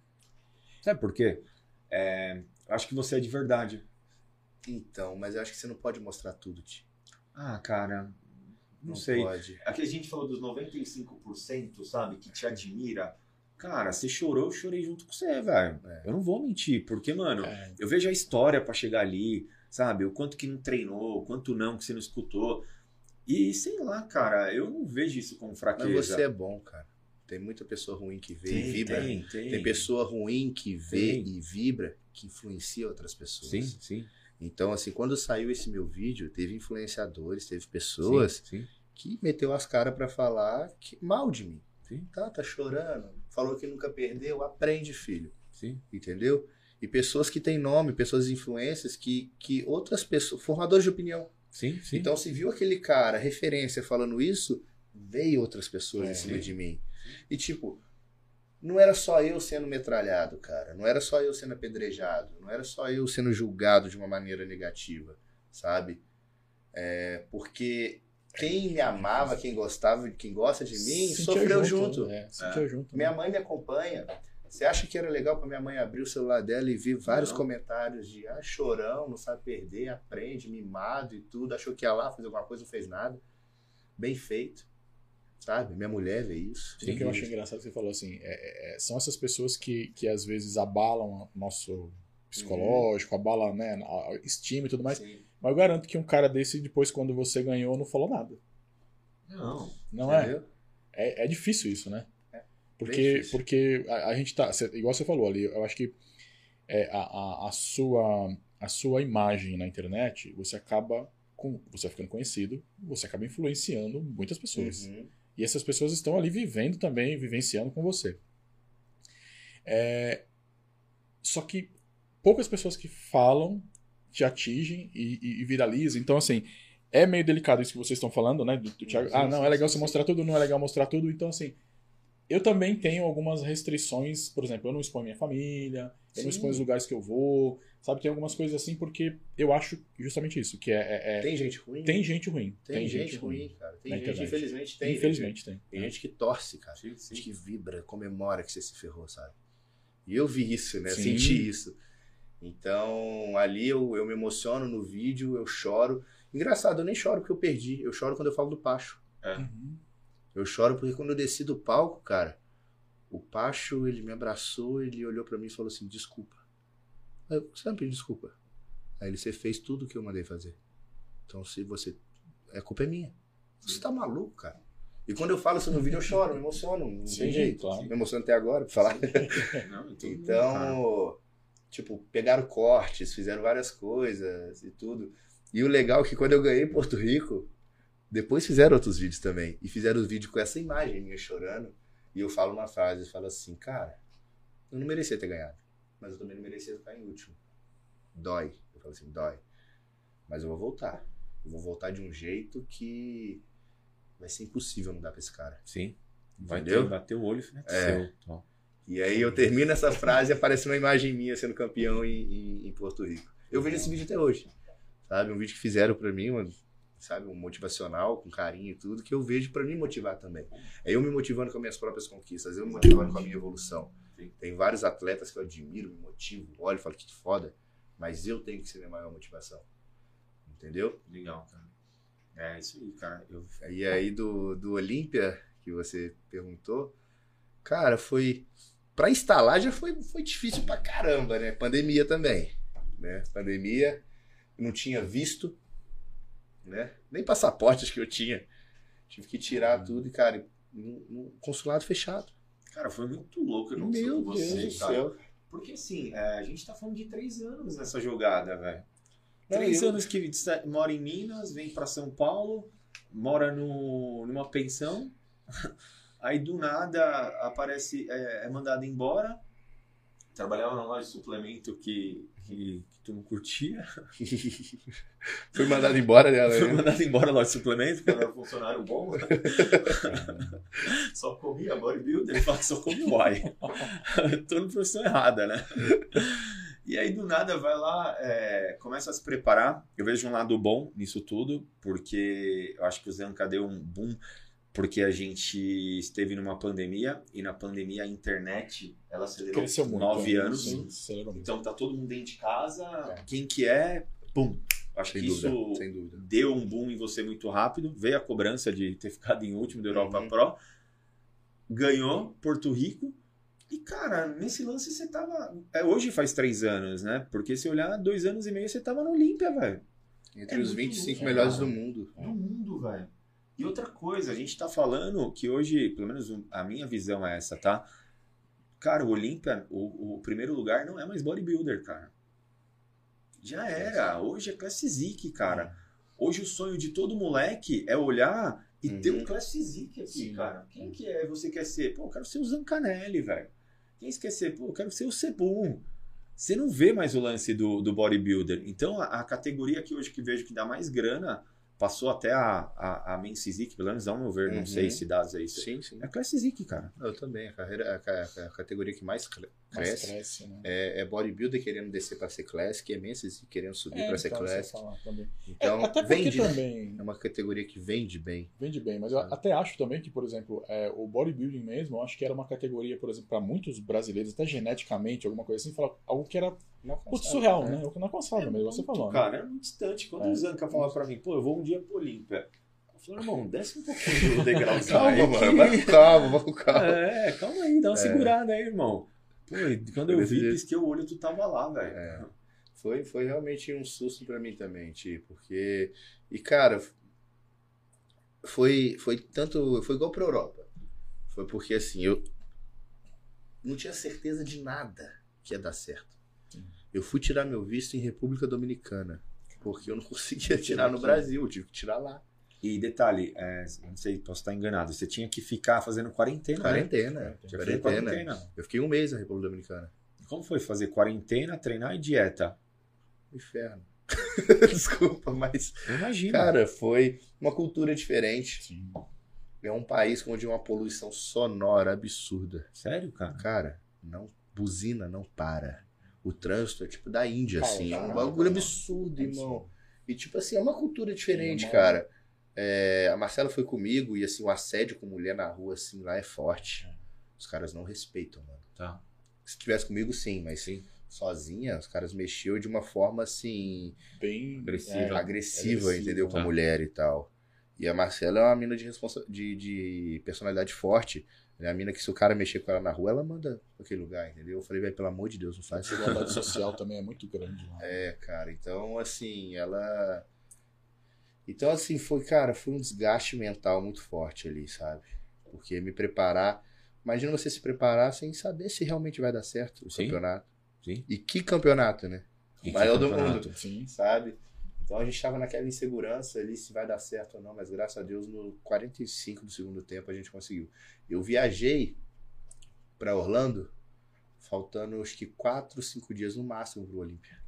Sabe por quê? É, eu acho que você é de verdade. Então, mas eu acho que você não pode mostrar tudo, Ti. Ah, cara. Não, sei. Pode. Aqui a gente falou dos 95%, sabe, que te admira. Cara, você chorou, eu chorei junto com você, velho. É. Eu não vou mentir, porque, mano, É, eu vejo a história pra chegar ali, sabe? O quanto que não treinou, o quanto não que você não escutou. E sei lá, cara, eu não vejo isso como fraqueza. Mas você é bom, cara. Tem muita pessoa ruim que vê e vibra. Tem, tem. Tem pessoa ruim que vê Tem. e vibra que influencia outras pessoas. Sim, sim. Então, assim, quando saiu esse meu vídeo, teve influenciadores, teve pessoas Sim, sim. que meteu as caras pra falar que, mal de mim. Sim. Tá, tá chorando. Falou que nunca perdeu. Aprende, filho. sim. Entendeu? E pessoas que têm nome, pessoas influências que, que outras pessoas, formadores de opinião. Sim, sim. Então, se viu aquele cara, referência, falando isso, veio outras pessoas É, em cima sim. de mim. E, tipo, não era só eu sendo metralhado, cara. Não era só eu sendo apedrejado. Não era só eu sendo julgado de uma maneira negativa, sabe? É, porque quem me amava, quem gostava, quem gosta de mim, sofreu junto. É, sentia junto. Minha mãe me acompanha. Você acha que era legal pra minha mãe abrir o celular dela e ver vários Não. comentários de ah, chorão, não sabe perder, aprende, mimado e tudo, achou que ia lá fazer alguma coisa, não fez nada. Bem feito. Sabe? Minha mulher vê isso. O que eu acho engraçado que você falou assim, é- é- são essas pessoas que, que às vezes abalam o nosso psicológico, abalam né, a a estima e tudo mais. Sim. Mas eu garanto que um cara desse, depois, quando você ganhou, não falou nada. Não. Não é? Entendeu? É, é difícil isso, né? Porque, porque a, a gente tá. cê- igual você falou ali, eu acho que é, a, a, a sua, a sua imagem na internet, você acaba. Com, você ficando conhecido, você acaba influenciando muitas pessoas. Uhum. E essas pessoas estão ali vivendo também, vivenciando com você. É, Só que poucas pessoas que falam te atingem e, e- e viralizam. Então, assim, é meio delicado isso que vocês estão falando, né? Do, do Thiago. Ah, não, é legal você mostrar tudo, não é legal mostrar tudo. Então, assim, eu também tenho algumas restrições. Por exemplo, eu não exponho minha família, eu não exponho os lugares que eu vou. Sabe, tem algumas coisas assim, porque eu acho justamente isso, que é. é- é- Tem gente ruim? tem gente ruim. Tem gente ruim, cara. Tem gente, internet. infelizmente, tem. Infelizmente tem. Tem gente que torce, cara. Sim, Gente que vibra, comemora que você se ferrou, sabe? E eu vi isso, né? Sim. Senti isso. Então, ali eu, eu me emociono no vídeo, eu choro. Engraçado, eu nem choro porque eu perdi. Eu choro quando eu falo do Pacho. Uhum. Eu choro porque quando eu desci do palco, cara, o Pacho, ele me abraçou, ele olhou pra mim e falou assim, desculpa. Eu, você não pediu desculpa. Aí ele, você fez tudo o que eu mandei fazer. Então, se você... A culpa é minha. Você tá maluco, cara. E quando eu falo isso no vídeo, eu choro, me emociono. Não Sim, tem jeito. claro. Me emociono até agora pra falar. [laughs] [laughs] Não, então. Então, tipo, pegaram cortes, fizeram várias coisas e tudo. E o legal é que quando eu ganhei Porto Rico, depois fizeram outros vídeos também. E fizeram os vídeos com essa imagem minha chorando. E eu falo uma frase, eu falo assim, cara, eu não merecia ter ganhado. Mas eu também não merecia ficar em último. Dói. Eu falo assim, dói. Mas eu vou voltar. Eu vou voltar de um jeito que vai ser impossível não dar pra esse cara. Sim. Vai Entendeu? ter, bater o olho e é É. seu. E aí eu termino essa frase e aparece uma imagem minha sendo campeão em, em- em Porto Rico. Eu vejo esse vídeo até hoje. Sabe? Um vídeo que fizeram pra mim, uma- sabe? Um motivacional, com carinho e tudo, que eu vejo pra me motivar também. É eu me motivando com as minhas próprias conquistas, eu me motivando com a minha evolução. Sim. Tem vários atletas que eu admiro, me motivo, olho e falo que foda. Mas eu tenho que ser minha maior motivação. Entendeu? Legal, cara. É isso aí, cara. Eu... E aí do, do Olímpia, que você perguntou, cara, foi. Pra instalar já foi, foi difícil pra caramba, né? Pandemia também. Né? Pandemia, não tinha visto, né? Nem passaporte acho que eu tinha. Tive que tirar tudo e, cara, no, consulado fechado. Cara, foi muito louco eu não Meu com você, Deus do cara. céu. Porque assim, é, a gente tá falando de três anos nessa jogada, velho. Três eu- anos que mora em Minas, vem pra São Paulo, mora no, numa pensão, [laughs] aí do nada aparece, é, é mandado embora. Trabalhava numa loja de suplemento que, que, que tu não curtia. [laughs] Foi mandado embora dela, Foi né? mandado embora loja de suplemento, porque era um funcionário bom. [laughs] só comia bodybuilder, fala que só come whey. [laughs] Tô na profissão errada, né? E aí, do nada, vai lá, é, começa a se preparar. Eu vejo um lado bom nisso tudo, porque eu acho que o Zanca deu um boom, porque a gente esteve numa pandemia, e na pandemia a internet, ela acelerou Cresceu muito. nove né? anos. Sim, acelerou. Então tá todo mundo dentro de casa, É. quem que é, pum. Acho Sem que dúvida, isso sem dúvida. deu um boom em você muito rápido. Veio a cobrança de ter ficado em último da Europa Uhum. Pro. Ganhou Porto Rico. E, cara, nesse lance você tava. é, hoje faz três anos, né? Porque se olhar, dois anos e meio você tava no Olímpia, velho. Entre É os muito 25 louco, melhores cara. do mundo. No mundo, velho. E outra coisa, a gente tá falando que hoje, pelo menos a minha visão é essa, tá? Cara, o Olímpia, o, o primeiro lugar não é mais bodybuilder, cara. Já era. Hoje é Classic, cara. Hoje o sonho de todo moleque é olhar e Uhum. ter um Classic aqui, Sim. cara. Quem que é você quer ser? Pô, eu quero ser o Zancanelli, velho. Quem ser? Pô, eu quero ser o Sebum. Você não vê mais o lance do, do bodybuilder. Então, a, a categoria que hoje que vejo que dá mais grana passou até a, a, a Men's Physique, pelo menos ao meu ver, não Uhum. sei se dá é isso. Sim, sim. É Classic, cara. Eu também. A, carreira, a, ca- a categoria que mais cresce cresce, né? é, é bodybuilder querendo descer pra ser classic, é Menses querendo subir É, pra ser então, classic. também. Então, É, até vende, né? também É uma categoria que vende bem. vende bem, mas eu até acho também que, por exemplo, é, o bodybuilding mesmo, eu acho que era uma categoria, por exemplo, para muitos brasileiros, até geneticamente, alguma coisa assim, fala, algo que era putz, surreal, né? O que não alcançável mesmo, você falou. né? Cara, é muito distante. Quando É. o Zanca fala pra mim, pô, eu vou um dia pro Olímpia. Eu falo, irmão, desce um pouquinho do [laughs] degrau. Calma, mano. Vai com calma, vai com calma. É, calma aí, dá uma É. segurada aí, irmão. Pô, e quando eu vi, pisquei o olho, tu tava lá, velho. É. Foi, foi realmente um susto pra mim também, tipo, porque. E, cara, foi, foi tanto. Foi igual pra Europa. Foi porque, assim, eu não tinha certeza de nada que ia dar certo. Sim. Eu fui tirar meu visto em República Dominicana. Porque eu não [laughs] conseguia tirar no Brasil, eu tive que tirar lá. E detalhe, é, não sei, posso estar enganado, você tinha que ficar fazendo quarentena, né? Quarentena. Fazer Quarentena. quarentena. Eu fiquei um mês na República Dominicana. Como foi fazer quarentena, treinar e dieta? Inferno. [laughs] Desculpa, mas. Imagina. Cara, foi uma cultura diferente. Sim. É um país onde uma poluição sonora absurda. Sério, cara? Cara, não buzina não para. O trânsito é tipo da Índia, Cara, assim. É um cara, bagulho cara. absurdo, irmão. E tipo assim, é uma cultura diferente, Sim, é uma- cara. É, a Marcela foi comigo e assim, o assédio com mulher na rua, assim, lá é forte. Os caras não respeitam, mano. Tá. Se tivesse comigo, sim, mas Sim. sozinha, os caras mexiam de uma forma assim. Bem Agressiva. é, agressiva, agressiva, entendeu? Com tá. a mulher e tal. E a Marcela é uma mina de, responsa- de, de personalidade forte. É a mina que se o cara mexer com ela na rua, ela manda pra aquele lugar, entendeu? Eu falei, velho, pelo amor de Deus, não A faz isso. desigualdade social também é muito grande lá. É, cara, então assim, ela. Então, assim, foi, cara, foi um desgaste mental muito forte ali, sabe? Porque me preparar. Imagina você se preparar sem saber se realmente vai dar certo o Sim. campeonato. Sim. E que campeonato, né? E que maior do mundo. Sim. sabe? Então a gente tava naquela insegurança ali se vai dar certo ou não, mas graças a Deus no 45 do segundo tempo a gente conseguiu. Eu viajei pra Orlando faltando acho que 4, 5 dias no máximo pro Olímpia.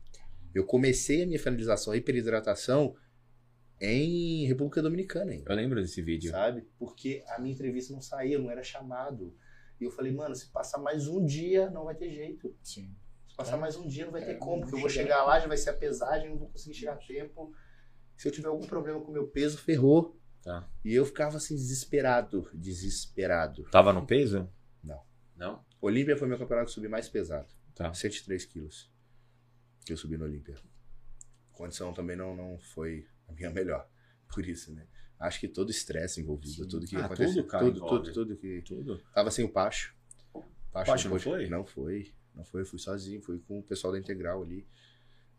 Eu comecei a minha finalização e hiperidratação em República Dominicana ainda, Eu lembro desse vídeo. sabe? Porque a minha entrevista não saía, eu não era chamado. E eu falei, mano, se passar mais um dia, não vai ter jeito. Sim. Se passar É. mais um dia, não vai ter É, como, não porque eu vou chegar. chegar lá, já vai ser a pesagem, não vou conseguir chegar a tempo. Se eu tiver algum problema com o meu peso, ferrou. Tá. E eu ficava assim, desesperado. Desesperado. Tava no peso? Não. Não? Olímpia foi meu campeonato que subi mais pesado. Tá. 103 quilos. que eu subi no Olímpia. Condição também não, não foi a minha melhor. [laughs] Por isso, né? Acho que todo estresse envolvido, Sim. tudo que Ah, aconteceu. tudo, cara, tudo, envolve. tudo, tudo que. Tudo. Tava sem o Pacho. Pacho, Pacho não foi? Não foi. Não foi, fui sozinho, fui com o pessoal da Integral ali.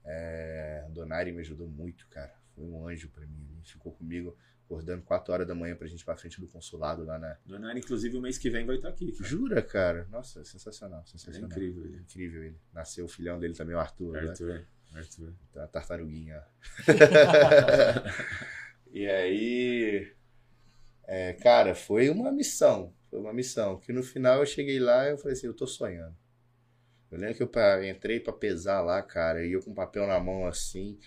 É, a Donari me ajudou muito, cara. Foi um anjo pra mim. ali. Ficou comigo acordando 4 horas da manhã pra gente ir pra frente do consulado lá na. Dona Ana, inclusive, o mês que vem vai estar aqui. cara. Jura, cara? Nossa, sensacional, É sensacional. incrível ele. Incrível ele. Nasceu o filhão dele também, o Arthur. né? Arthur. Tá, tartaruguinha. [laughs] e aí, é, cara, foi uma missão. Foi uma missão. Que no final eu cheguei lá e eu falei assim, eu tô sonhando. Eu lembro que eu entrei pra pesar lá, cara, e eu com papel na mão assim,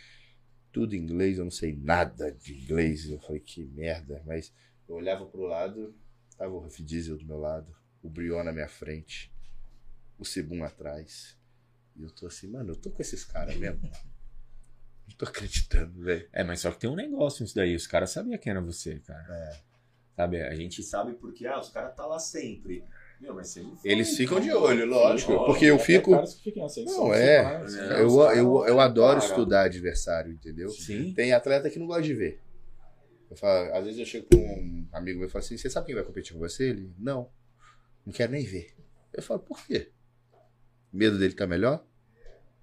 tudo em inglês, eu não sei nada de inglês. Eu falei, que merda. Mas eu olhava pro lado, tava o Ruff Diesel do meu lado, o Brion na minha frente, o Cebum atrás. E eu tô assim, mano, eu tô com esses caras mesmo. [laughs] Não tô acreditando, velho. É, mas só que tem um negócio nisso daí. Os caras sabiam quem era você, cara. É. Sabe? A gente sabe porque, ah, os caras tá lá sempre. Meu, mas você não foi, Eles ficam de então. olho, lógico. Porque eu fico. caras que ficam Não, é. Eu, eu, lá, eu adoro cara. estudar adversário, entendeu? Sim. Tem atleta que não gosta de ver. Eu falo, às vezes eu chego com um amigo meu e falo assim: Você sabe quem vai competir com você? Ele, não. Não quero nem ver. Eu falo, por quê? Medo dele tá melhor?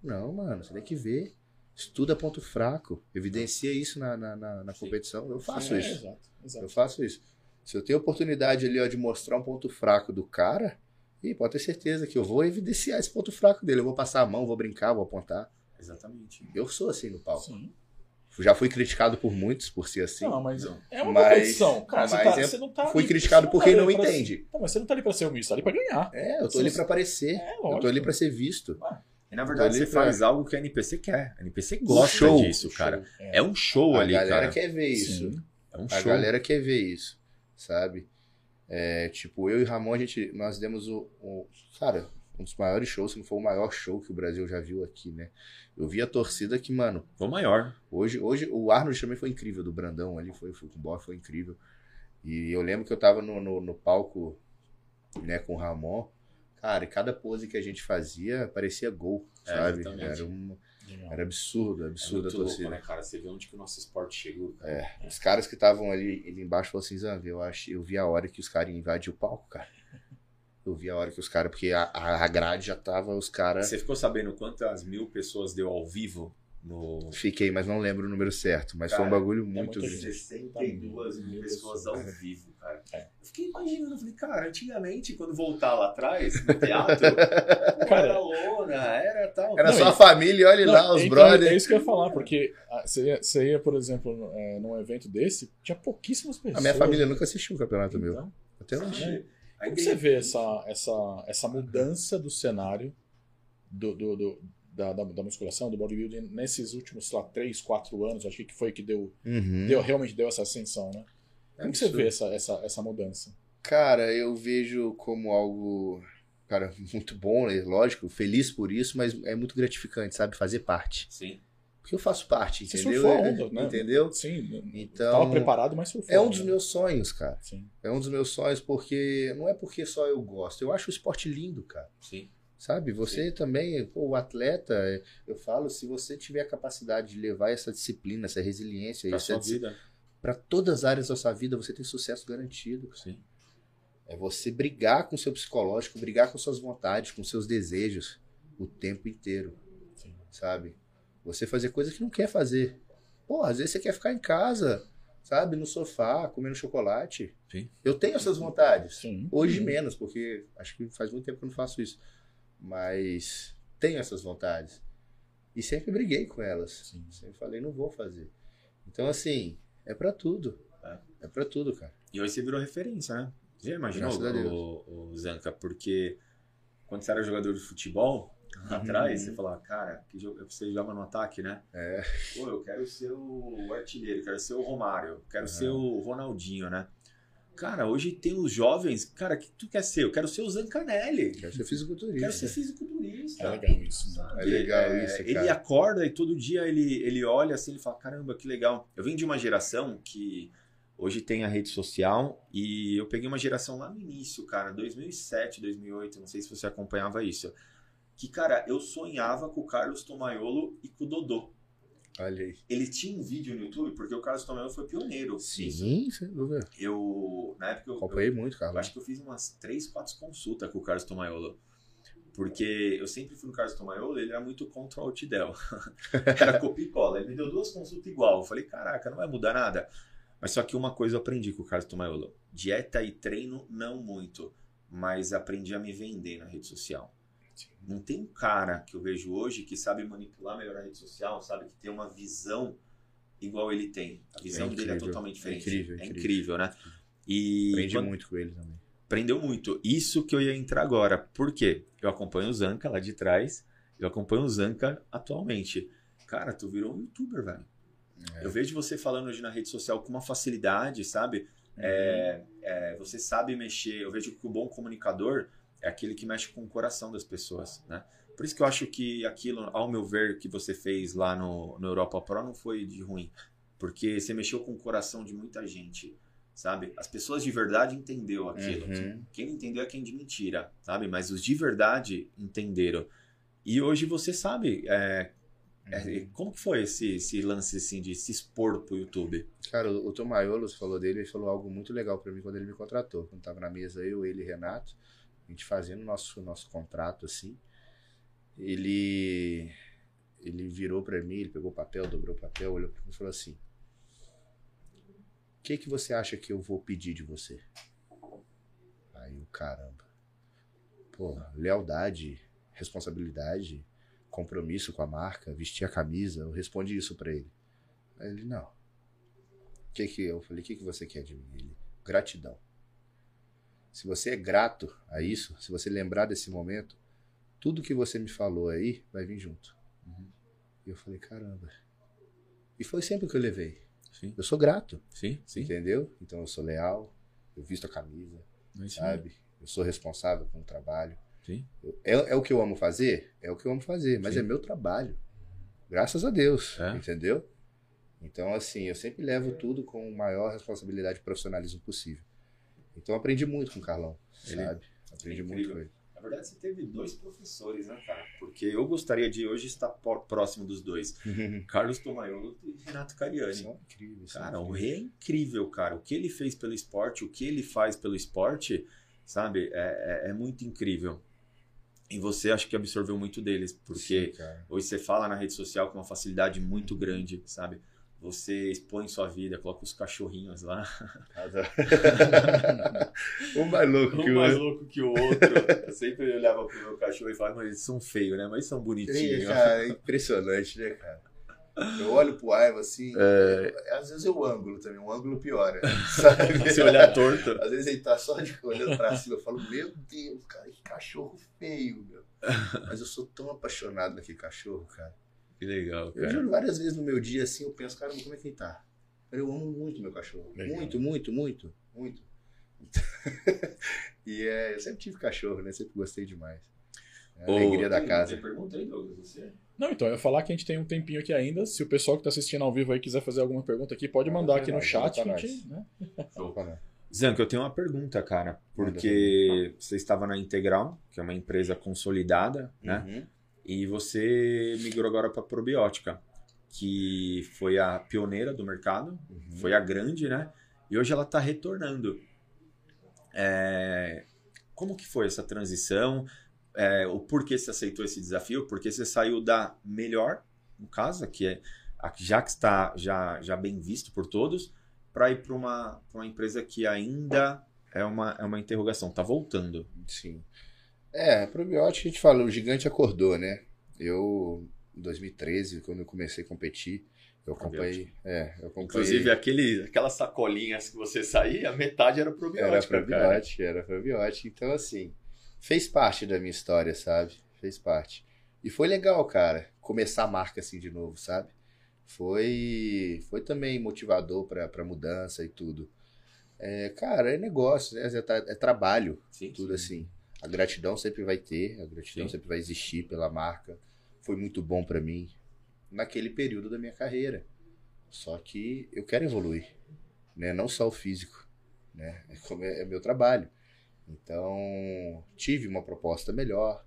Não, mano, você tem que ver. Estuda ponto fraco. Evidencia isso na, na, na- na Sim. competição. Eu faço É, isso. Exato, exato. Eu faço isso. Se eu tenho oportunidade ali ó, de mostrar um ponto fraco do cara, e pode ter certeza que eu vou evidenciar esse ponto fraco dele. Eu vou passar a mão, vou brincar, vou apontar. Exatamente. Eu sou assim no palco. Sim. Já fui criticado por muitos por ser assim. Não, mas Não. é uma Mas- competição. Cara, você, mas tá, é- você não tá. fui ali- criticado você por tá quem não entende. Não, mas você não tá ali pra ser humilde, você tá ali pra ganhar. É, eu tô Se ali você- pra aparecer. É, eu tô ali pra ser visto. E na verdade você pra- faz algo que a NPC quer. A NPC gosta Show, disso, cara. show. É um show A ali, galera cara. quer ver isso. Sim. É um A show. galera quer ver isso, sabe? É, tipo, eu e Ramon, a gente, nós demos o, o- Cara, um dos maiores shows, se não for o maior show que o Brasil já viu aqui, né? Eu vi a torcida que, mano, Foi o maior. Hoje, hoje o Arnold também foi incrível, do Brandão ali, foi, foi com o Bob, foi incrível. E eu lembro que eu tava no, no, no palco, né, com o Ramon. Cara, e cada pose que a gente fazia parecia gol, É, sabe? exatamente. Era, um, era absurdo, É absurdo a muito louco, torcida. né, cara? Você vê onde que o nosso esporte chegou, cara. Os caras que estavam ali, ali embaixo falaram assim, Zanvi, eu, acho, eu vi a hora que os caras iam invadir o palco, cara. Eu vi a hora que os caras, porque a, a grade já tava, os caras... Você ficou sabendo quantas mil pessoas deu ao vivo no. Fiquei, mas não lembro o número certo, mas foi um Cara, bagulho muito muita grande. gente. 62 mil pessoas ao É. vivo, cara. É. Eu fiquei imaginando, eu falei, cara, antigamente, quando voltar lá atrás, no teatro, [laughs] Cara, era lona, era tal. Era Não, só a família, olha Não, lá, os então, brothers. É isso que eu ia falar, porque ah, você ia, você ia por exemplo, no- é, num evento desse, tinha pouquíssimas pessoas. A minha família nunca assistiu um campeonato meu. Então, Até hoje. Aí Como você vê essa, essa, essa mudança do cenário do, do, do- da, da, da musculação, do bodybuilding, nesses últimos, sei lá, 3, 4 anos, acho que foi que deu, Uhum. deu realmente deu essa ascensão, né? Como que você vê essa, essa, essa mudança? Cara, eu vejo como algo, cara, [laughs] muito bom, né? lógico, feliz por isso, mas é muito gratificante, sabe? Fazer parte. Sim. Porque eu faço parte, Você entendeu? surfou a É, onda, né? Entendeu? Sim, Então, tava preparado, mas surfou. É um dos né? meus sonhos, cara. Sim. É um dos meus sonhos porque não é porque só eu gosto. Eu acho o esporte lindo, cara. Sim. Sabe? Você também, pô, o atleta, eu falo, se você tiver a capacidade de levar essa disciplina, essa resiliência, essa sua vida. pra todas as áreas da sua vida, você tem sucesso garantido. Sim. É você brigar com o seu psicológico, brigar com suas vontades, com seus desejos o tempo inteiro, Sim. sabe? Você fazer coisas que não quer fazer. Pô, às vezes você quer ficar em casa, sabe? No sofá, comendo chocolate. Sim. Eu tenho essas vontades. Sim. Hoje Sim. menos, porque acho que faz muito tempo que eu não faço isso. Mas tenho essas vontades. E sempre briguei com elas. Sim. Sempre falei, não vou fazer. Então, assim, é pra tudo. É. É pra tudo, cara. E hoje você virou referência, né? Já imaginou, o, o Zanca? Porque quando você era jogador de futebol, lá atrás, Uhum. você falava, cara, que jogo, você jogava no ataque, né? É. Pô, eu quero ser o artilheiro, quero ser o Romário, quero Uhum. ser o Ronaldinho, né? Cara, hoje tem os jovens, cara, que tu quer ser? Eu quero ser o Zancanelli. Quero ser fisiculturista. Quero ser fisiculturista. É legal isso. É legal É, isso, Ele cara. acorda e todo dia ele, ele olha assim, ele fala, caramba, que legal. Eu venho de uma geração que hoje tem a rede social e eu peguei uma geração lá no início, cara, 2007, 2008, não sei se você acompanhava isso. Que, cara, eu sonhava com o Carlos Tomaiolo e com o Dodô. Olha aí. Ele tinha um vídeo no YouTube, porque o Carlos Tomaiolo foi pioneiro. Sim, sem dúvida. Eu, na época, eu, Acompanhei muito, eu Carlos. acho que eu fiz umas três, quatro consultas com o Carlos Tomaiolo. Porque eu sempre fui no Carlos Tomaiolo, ele era muito contra o Altidel. [laughs] era copia e cola. Ele me deu duas consultas igual. Eu falei, caraca, não vai mudar nada. Mas só que uma coisa eu aprendi com o Carlos Tomaiolo. Dieta e treino, não muito. Mas aprendi a me vender na rede social. Não tem um cara que eu vejo hoje que sabe manipular melhor a rede social, sabe? Que tem uma visão igual ele tem. A visão É dele é totalmente diferente. Incrível, É incrível. incrível, né? E Aprendi quando- muito com ele também. Aprendeu muito. Isso que eu ia entrar agora. Por quê? Eu acompanho o Zanca lá de trás. Eu acompanho o Zanca atualmente. Cara, tu virou um youtuber, velho. É. Eu vejo você falando hoje na rede social com uma facilidade, sabe? É, é, você sabe mexer. Eu vejo que o bom comunicador é aquele que mexe com o coração das pessoas, né? Por isso que eu acho que aquilo, ao meu ver, que você fez lá no, no Europa Pro não foi de ruim. Porque você mexeu com o coração de muita gente, sabe? As pessoas de verdade entendeu aquilo. Uhum. Quem não entendeu é quem de mentira, sabe? Mas os de verdade entenderam. E hoje você sabe é, é, Uhum. como que foi esse, esse lance assim, de se expor pro YouTube? Cara, o, o Tom Maiolos falou dele, ele falou algo muito legal pra mim quando ele me contratou. Quando tava na mesa eu, ele e Renato, a gente fazendo nosso, nosso contrato assim. Ele ele virou pra mim, ele pegou o papel, dobrou o papel, olhou pra mim e falou assim: O que que você acha que eu vou pedir de você? Aí o caramba. Pô, lealdade, responsabilidade, compromisso com a marca, vestir a camisa, eu respondi isso pra ele. Aí ele, não. Que que eu falei, o que, que você quer de mim? Ele, gratidão. Se você é grato a isso, se você lembrar desse momento, tudo que você me falou aí vai vir junto. E eu falei, caramba. E foi sempre que eu levei. Sim, Eu sou grato, sim, sim. entendeu? Então eu sou leal, eu visto a camisa, sabe? Eu sou responsável com o trabalho. Eu- é, é o que eu amo fazer? É o que eu amo fazer, mas é meu trabalho. Graças a Deus, É. entendeu? Então, assim, eu sempre levo tudo com a maior responsabilidade e profissionalismo possível. Então, aprendi muito com o Carlão, Ele- sabe? Aprendi é muito com ele. Na verdade, você teve dois professores, né, cara? Porque eu gostaria de hoje estar próximo dos dois. [laughs] Carlos Tomaiolo e Renato Cariani. São incríveis. são Cara, o. Rei é incrível, cara. O que ele fez pelo esporte, o que ele faz pelo esporte, sabe? É, é- é muito incrível. E você acho que absorveu muito deles, porque Sim, hoje você fala na rede social com uma facilidade muito grande, sabe? Você expõe sua vida, coloca os cachorrinhos lá. [laughs] um mais louco que Um o mais outro. louco que o outro. Eu sempre olhava pro meu cachorro e falava, mas eles são feios, né? Mas são Sim, bonitinhos. cara, é impressionante, né, cara? Eu olho pro Aiva assim, É. às vezes é o ângulo também, o ângulo piora, [laughs] sabe? Se olhar torto. Às vezes ele tá só de, [laughs] olhando pra cima, eu falo, meu Deus, cara, que cachorro feio, meu. Mas eu sou tão apaixonado naquele cachorro, cara. Que legal, Eu cara. juro, várias vezes no meu dia assim, eu penso, cara, como é que ele tá? Eu amo muito meu cachorro. Legal. Muito, muito, muito, muito. [laughs] e é, eu sempre tive cachorro, né? Sempre gostei demais. É a Ô, alegria da casa. Você pergunta aí, Douglas, você? Não, então, eu ia falar que a gente tem um tempinho aqui ainda. Se o pessoal que tá assistindo ao vivo aí quiser fazer alguma pergunta aqui, pode Manda mandar aqui no chat. gente, né? Opa, né? Zanca, eu tenho uma pergunta, cara. Porque você estava na Integral, que é uma empresa consolidada, né? Uhum. E você migrou agora para Probiótica, que foi a pioneira do mercado, Uhum. foi a grande, né? E hoje ela está retornando. É, Como que foi essa transição? É, o porquê você aceitou esse desafio? Porque você saiu da melhor, no caso, que é a que já que está já, já bem visto por todos, para ir para uma, pra uma empresa que ainda é uma, é uma interrogação, tá voltando. Sim. É, probiótico a gente fala, o gigante acordou, né? Eu, em 2013, quando eu comecei a competir, eu acompanhei. É, eu acompanhei. Inclusive, aquele, aquelas sacolinhas que você saía, metade era Era probiótica, cara. probiótico, era probiótico. Então, assim, fez parte da minha história, sabe? Fez parte. E foi legal, cara, começar a marca assim de novo, sabe? Foi, foi também motivador pra, pra mudança e tudo. É, cara, é negócio, né? É, é trabalho, Sim, tudo assim. A gratidão sempre vai ter, a gratidão Sim. sempre vai existir pela marca. Foi muito bom pra mim naquele período da minha carreira. Só que eu quero evoluir, né? Não só o físico, né? É, é, é meu trabalho. Então, tive uma proposta melhor,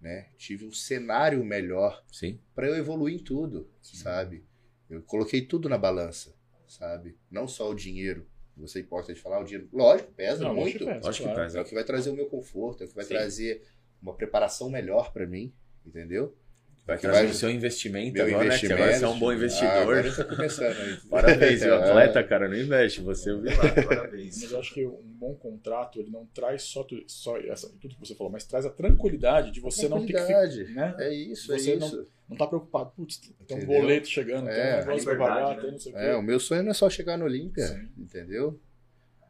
né? Tive um cenário melhor Sim. para eu evoluir em tudo, sabe? Eu coloquei tudo na balança, sabe? Não só o dinheiro. Você importa de falar o dinheiro. Lógico, pesa Não, muito. lógico que Lógico que claro. pesa. É o que vai trazer o meu conforto, é o que vai Sim. trazer uma preparação melhor para mim, entendeu? Vai Que trazer vai- o seu investimento Meu agora, né? Que agora você é um bom Ah, investidor. agora eu tô começando aí. [laughs] Parabéns, o [laughs] É. atleta, cara, não investe. Você ouviu lá, [laughs] parabéns. Mas eu acho que um bom contrato, ele não traz só, tu- só essa, tudo que você falou, mas traz a tranquilidade de você não ter que Tranquilidade. ficar, né? É isso, é Você não- isso. Não tá preocupado, putz, tem um boleto chegando, tem É. um negócio pra Liberdade, pagar, né? tem não sei o quê. É, o meu sonho não é só chegar no Olímpia, Sim. entendeu?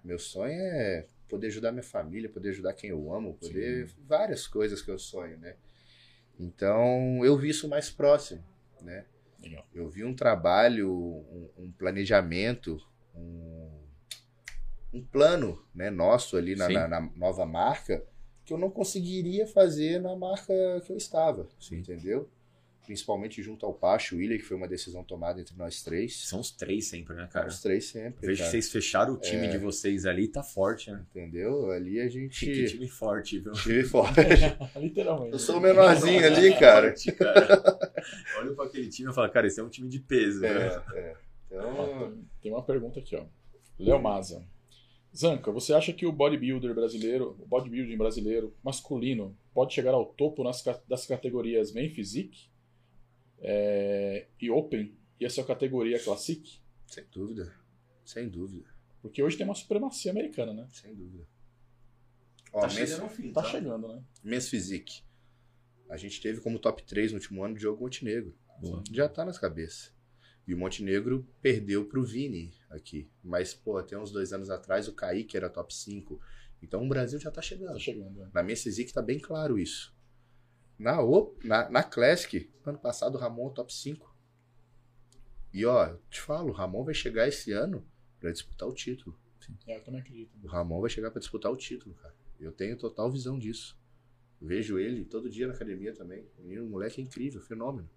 Meu sonho é poder ajudar minha família, poder ajudar quem eu amo, poder várias coisas que eu sonho, né? Então, eu vi isso mais próximo, né? Legal. Eu vi um trabalho, um, um planejamento, um, um plano, né, nosso ali na, na- na nova marca que eu não conseguiria fazer na marca que eu estava, Sim. entendeu? Principalmente junto ao Pacho William, que foi uma decisão tomada entre nós três. São os três sempre, né, cara? Os três sempre. Vejo que cara. vocês fecharam o time de vocês ali, tá forte, né? Entendeu? Ali a Que gente. time forte, viu? Time forte. [laughs] Literalmente. Eu sou o menorzinho ali, cara. Forte, cara. [laughs] Olho pra aquele time e falo, cara, esse é um time de peso, né? É, é. Ó, Então, tem- uma pergunta aqui, ó. Léo Maza. Zanca, você acha que o bodybuilder brasileiro, o bodybuilding brasileiro masculino, pode chegar ao topo nas, das categorias Main Physique é, e Open e essa categoria Classic? sem dúvida. Sem dúvida. Porque hoje tem uma supremacia americana, né? Sem dúvida. Ó, Tá chegando fim, Tá chegando, né? Men's Physique. A gente teve como top 3 no último ano o Diogo Montenegro. Boa. Já tá nas cabeças. E o Montenegro perdeu pro Vini aqui. Mas, pô, tem uns dois anos atrás o Kaique era top 5. Então o Brasil já tá chegando. Tá chegando. né? Na minha Physique tá bem claro isso. Na, na, na Classic, ano passado o Ramon é top 5. E ó, eu te falo, o Ramon vai chegar esse ano pra disputar o título. É, eu também acredito. O Ramon vai chegar pra disputar o título, cara. Eu tenho total visão disso. Vejo ele todo dia na academia também. Menino, o moleque é incrível, fenômeno.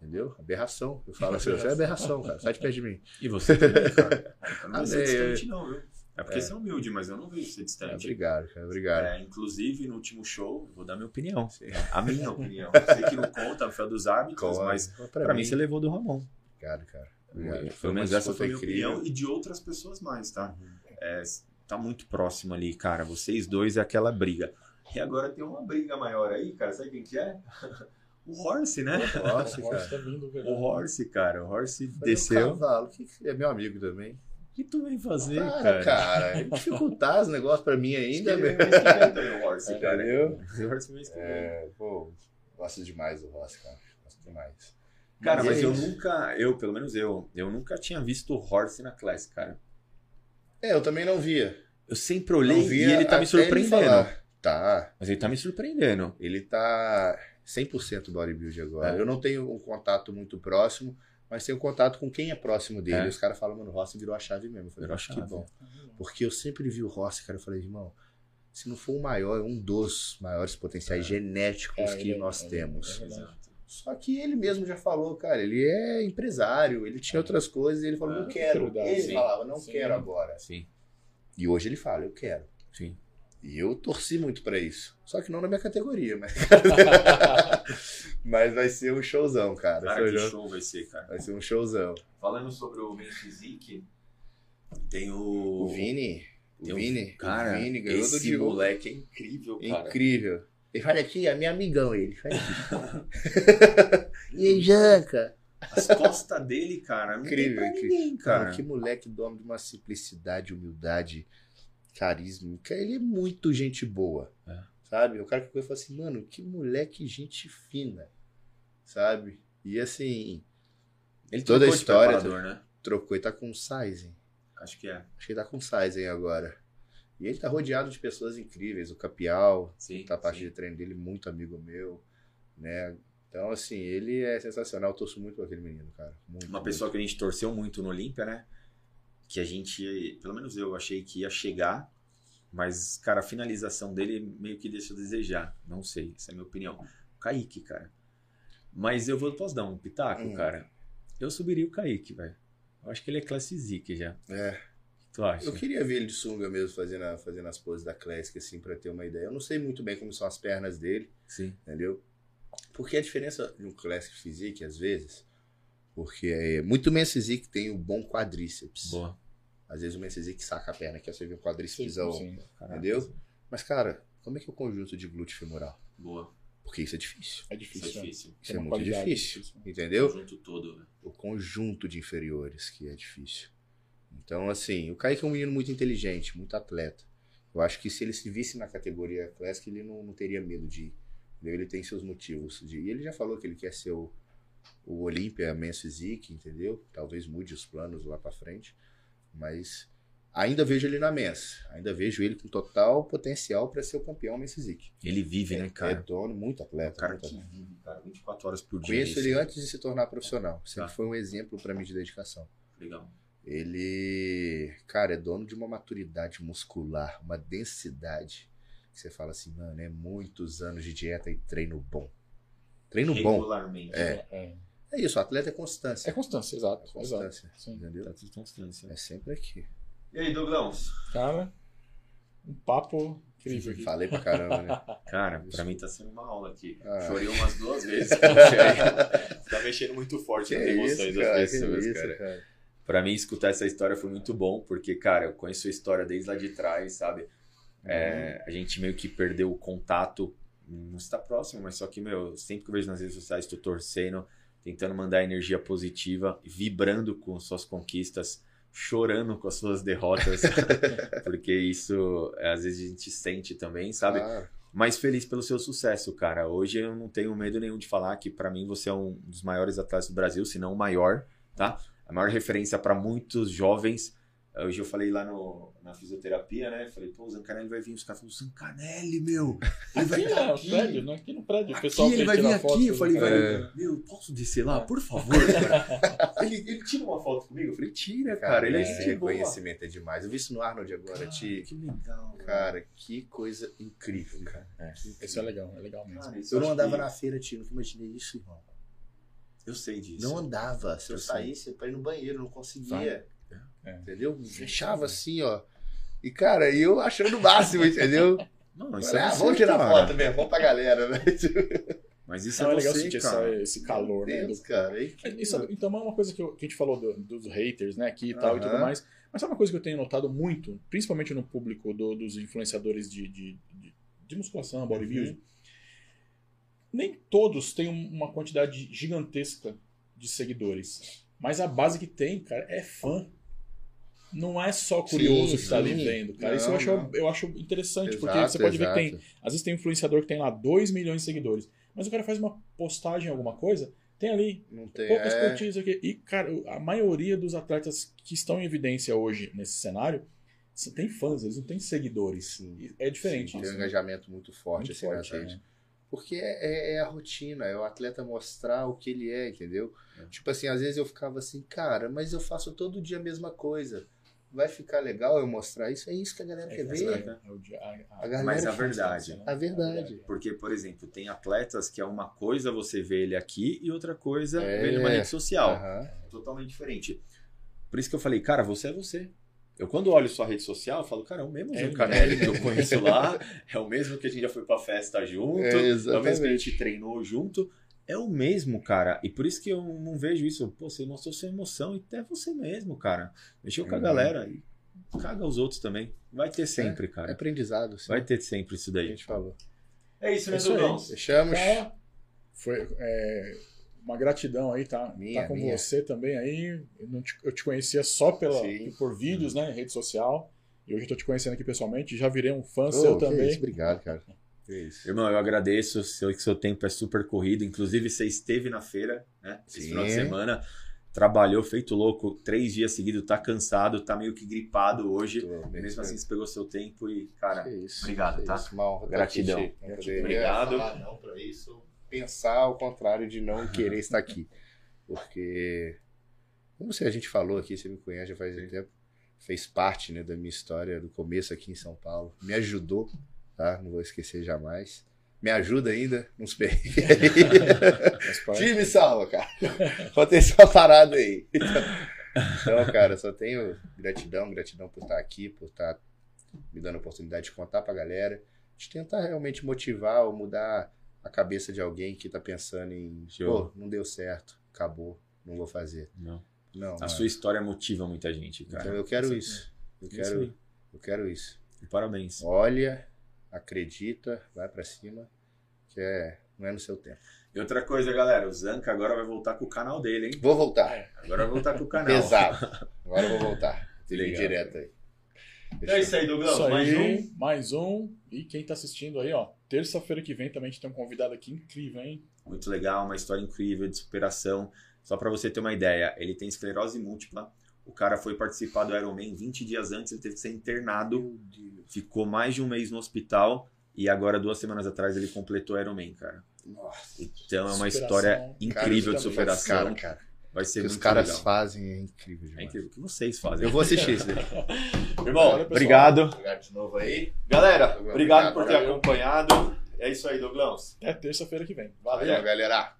Entendeu? Aberração. Eu falo assim, você é [laughs] aberração, cara. Sai de perto de mim. E você também, cara. [laughs] Não Ah, vejo você é, distante, não, viu? É porque você é humilde, mas eu não vejo você distante. obrigado, cara. Obrigado. É, inclusive, no último show, vou dar minha opinião. Sim. A minha [laughs] opinião. Sei que não conta, no final dos árbitros, Claro. mas pra, pra mim você levou do Ramon. Obrigado, cara. Obrigado. Pelo menos essa foi a minha incrível. opinião e de outras pessoas mais, tá? Uhum. É, tá muito próximo ali, cara. Vocês dois é aquela briga. E agora tem uma briga maior aí, cara. Sabe quem que é? [laughs] O Horse, né? Nossa, Agora [laughs] cara. O. Horse, cara. O Horse Foi um desceu. cavalo. Que que é meu amigo também. O que tu vem fazer, cara? cara. [laughs] dificultar os negócios pra mim ainda, Ele meu. vem mês que vem também, o Horse, cara. Entendeu? O Horse mês que vem. É, pô, gosto demais do Ross, cara. Gosto demais. Cara, mas é eu isso. nunca, eu, pelo menos eu, eu nunca tinha visto o Horse na classe, cara. É, eu também não via. Eu sempre olhei e ele tá me surpreendendo. Tá. Mas ele tá me surpreendendo. Ele tá 100% bodybuild agora. É. Eu não tenho um contato muito próximo, mas tenho contato com quem é próximo dele. É. E os caras falam, mano, o Rossi virou a chave mesmo. Eu falei, Virou a "Nossa, chave. que bom. Porque eu sempre vi o Rossi, cara. Eu falei, irmão, se não for o maior, é um dos maiores potenciais genéticos É, que ele é- nós é- temos. é. Só que ele mesmo já falou, cara, ele é empresário, ele tinha outras coisas, e ele falou, É, não quero. Ele sim. falava, não Sim. quero agora. Sim, E hoje ele fala, eu quero. sim. E eu torci muito pra isso. Só que não na minha categoria, mas. [laughs] mas vai ser um showzão, cara. Cara, que jo- show vai ser, cara. Vai ser um showzão. Falando sobre o Men Physique, tem o... O Vini. O tem Vini. Cara, o Vini ganhou do esse Diogo. moleque é incrível, cara. Incrível. Ele fala aqui, é meu amigão ele. Fala aqui. [laughs] e aí, Janca? As costas dele, cara, não Incrível, tem pra incrível. ninguém, Cara, cara. que moleque dono de uma simplicidade, humildade, carisma. Ele é muito gente boa. É. Sabe? O cara que eu falo assim, mano, que moleque gente fina. Sabe? E assim, Ele toda a trocou história, preparador, né? trocou e tá com o Sizen. Acho que é. Acho que ele tá com o Sizen agora. E ele tá rodeado de pessoas incríveis. O Capial, Sim, tá a parte sim. de treino dele, muito amigo meu, né? Então, assim, ele é sensacional. Eu torço muito por aquele menino, cara. Muito, Uma muito. pessoa que a gente torceu muito no Olímpia, né? Que a gente, pelo menos eu, achei que ia chegar, mas, cara, a finalização dele meio que deixa a desejar. Não sei, essa é a minha opinião. O Kaique, cara. Mas eu vou, posso dar um pitaco, Hum. cara? Eu subiria o Kaique, velho. Eu acho que ele é classe Zik já. É, tu acha? Eu queria ver ele de sunga mesmo, fazendo, a- fazendo as poses da Classic, assim, pra ter uma ideia. Eu não sei muito bem como são as pernas dele, Sim. entendeu? Porque a diferença de um Classic Physique, às vezes, porque é muito Men's Physique tem o bom quadríceps. Boa. Às vezes o Men's Physique saca a perna, que você vê um quadríceps, Sim. Entendeu? Mas, cara, como é que é o conjunto de glúteo femoral? Boa. Porque isso é difícil, É Isso difícil. é né? difícil. isso é muito difícil, difícil. O entendeu? conjunto todo, né? o conjunto de inferiores que é difícil. Então, assim, o Kaique é um menino muito inteligente, muito atleta. Eu acho que se ele se visse na categoria Classic, ele não, não teria medo de ir. Ele tem seus motivos. De... E ele já falou que ele quer ser o, o Olympia Men's Physique, entendeu? Talvez mude os planos lá pra frente. Mas ainda vejo ele na Men's. Ainda vejo ele com total potencial para ser o campeão Men's Physique. Ele vive, né, É cara? dono, muito atleta. cara muito que atleta. vive, cara, 24 horas por dia. Conheço ele antes de se tornar profissional. Sempre Tá. foi um exemplo para mim de dedicação. Legal. Ele, cara, é dono de uma maturidade muscular, uma densidade. Você fala assim, mano, é muitos anos de dieta e treino bom. Treino bom. Regularmente. É. É, É isso, o atleta é constância. é constância, exato. É constância, exato. Sim. entendeu? Tá tudo constância. É sempre aqui. E aí, Douglão? Cara, um papo incrível aqui. Falei pra caramba, né? [laughs] Cara, pra mim Tá sendo uma aula aqui. Ah. Chorei umas duas [laughs] vezes. tá mexendo muito forte nas emoções isso, das pessoas, isso, cara. cara. Pra mim, escutar essa história foi muito bom, porque, cara, eu conheço a história desde lá de trás, sabe? É, a gente meio que perdeu o contato, não está próximo, mas só que, meu, sempre que eu vejo nas redes sociais, tô torcendo, tentando mandar energia positiva, vibrando com suas conquistas, chorando com as suas derrotas, [laughs] porque isso, às vezes, a gente sente também, sabe? Claro. Mas feliz pelo seu sucesso, cara. Hoje eu não tenho medo nenhum de falar que pra mim você é um dos maiores atletas do Brasil, se não o maior, tá? A maior referência pra muitos jovens. Hoje eu falei lá no, na fisioterapia, né? Falei, pô, o Zancanelli vai vir. Os caras falaram, Zancanelli, meu. Ele vai Aqui vir no aqui. prédio, né? Aqui no prédio. O Aqui, pessoal ele vem vai vir aqui. Eu falei, o vai, cara. meu, posso descer lá, por favor, cara? [laughs] ele, ele tira uma foto comigo? Eu falei, tira, cara. ele é boa. reconhecimento é demais. Eu vi isso no Arnold agora, Cara, Ti. que legal. Cara, que coisa incrível, cara. É, isso é legal, é legal mesmo. Cara, Eu não andava que- na feira, Tio, nunca imaginei isso, irmão. Eu sei disso. Não andava. Se eu Eu sei. saísse pra ir no banheiro, não conseguia. É. Entendeu? Fechava assim, ó. E, cara, eu achando o máximo, entendeu? [laughs] Não, isso Falei, é ah, você, vamos tirar cara. foto mesmo, vamos pra galera, né? [laughs] Mas isso Não, é é legal você, sentir cara. essa- esse calor, Meu né? Deus, do- cara. É, Isso, então é uma coisa que, eu- que a gente falou do- dos haters, né, aqui e tal e tudo mais. Mas sabe uma coisa que eu tenho notado muito, principalmente no público do- dos influenciadores de, de, de, de musculação, bodybuilding? Nem todos têm um- uma quantidade gigantesca de seguidores. Mas a base que tem, cara, é fã. Não é só curioso Sim, que tá ali sim. vendo, cara. Não, Isso eu acho, não. eu acho interessante, porque Exato, você pode ver que tem exato. às vezes tem um influenciador que tem lá 2 milhões de seguidores. Mas o cara faz uma postagem, alguma coisa, tem ali Não tem. poucas é... curtidas aqui. E, cara, a maioria dos atletas que estão em evidência hoje nesse cenário tem fãs, eles não têm seguidores. Sim. É diferente Tem um né? engajamento muito forte, Muito assim, forte, né? Porque é, é a rotina, é o atleta mostrar o que ele é, entendeu? É. Tipo assim, às vezes eu ficava assim, cara, mas eu faço todo dia a mesma coisa. Vai ficar legal eu mostrar isso? É isso que a galera É, quer é, ver. é dia- a- a- A galera Mas a verdade. né? A verdade. Porque, por exemplo, tem atletas que é uma coisa você vê ele aqui e outra coisa É. ver ele numa rede social. Aham. Totalmente diferente. Por isso que eu falei, cara, você é você. Eu quando olho sua rede social, eu falo, cara, é o mesmo É ele Canelli que eu conheço lá, é o mesmo que a gente já foi pra festa junto, [laughs] É, é, o mesmo que a gente treinou junto. É o mesmo, cara. E por isso que eu não vejo isso. Pô, você mostrou sua emoção e até você mesmo, cara. Mexeu com a Uhum. galera e caga os outros também. Vai ter sempre, É cara. aprendizado, sim. Vai ter sempre isso a daí. gente falou. É isso, né, Isso aí. Douglão? Fechamos. Então, foi é, uma gratidão aí, tá? Minha, tá com minha. você também aí. Eu, não te, eu te conhecia só pela, Sim. por vídeos, né? Rede social. E hoje eu tô te conhecendo aqui pessoalmente. Já virei um fã Ô, seu também. isso, obrigado, cara. Que isso. Irmão, eu agradeço. Sei que seu tempo é super corrido. Inclusive, você esteve na feira, né? Esse Sim. final de semana. Trabalhou feito louco, três dias seguidos, tá cansado, tá meio que gripado hoje. Tô Mesmo assim, você pegou seu tempo e, cara, isso, obrigado, tá? isso, uma honra estar Gratidão. aqui, poderia Obrigado. falar não pra isso, pensar ao contrário de não querer estar aqui. [laughs] Porque, como você, a gente falou aqui, você me conhece já faz um tempo, fez parte né, da minha história do começo aqui em São Paulo. Me ajudou, tá? Não vou esquecer jamais. Me ajuda ainda nos perrengues. Time salva, cara. Aconteceu uma parada aí. Então, Então, cara, só tenho gratidão, gratidão por estar aqui, por estar me dando a oportunidade de contar pra galera, de tentar realmente motivar ou mudar a cabeça de alguém que tá pensando em, pô, não deu certo, acabou, não vou fazer. Não. Não, A mano. sua história motiva muita gente, então cara. eu quero isso. Eu quero, eu quero isso. E Parabéns. Olha, acredita, vai pra cima, que é, não é no seu tempo. E outra coisa, galera, o Zanca agora vai voltar com o canal dele, hein? Vou voltar. Agora vai voltar com o canal. Pesado. [laughs] Agora eu vou voltar. Tem direto aí. Então é isso aí, Douglas. Isso aí, Mais um. mais um. E quem tá assistindo aí, ó, terça-feira que vem também a gente tem um convidado aqui incrível, hein? Muito legal, uma história incrível de superação. Só pra você ter uma ideia, ele tem esclerose múltipla. O cara foi participar do Ironman 20 dias antes, ele teve que ser internado, Meu Deus. ficou mais de um mês no hospital e agora, duas semanas atrás, ele completou o Ironman, cara. Nossa. Então é uma história incrível de Cara, superação. Cara, cara. Vai O ser que os muito caras legal. fazem é incrível É demais. incrível o que vocês fazem. Eu vou assistir isso daí. [laughs] Irmão, Valeu, obrigado. Obrigado de novo aí. Galera, Obrigado, obrigado por ter valeu. acompanhado. É isso aí, Douglas. Até terça-feira que vem. Valeu, galera.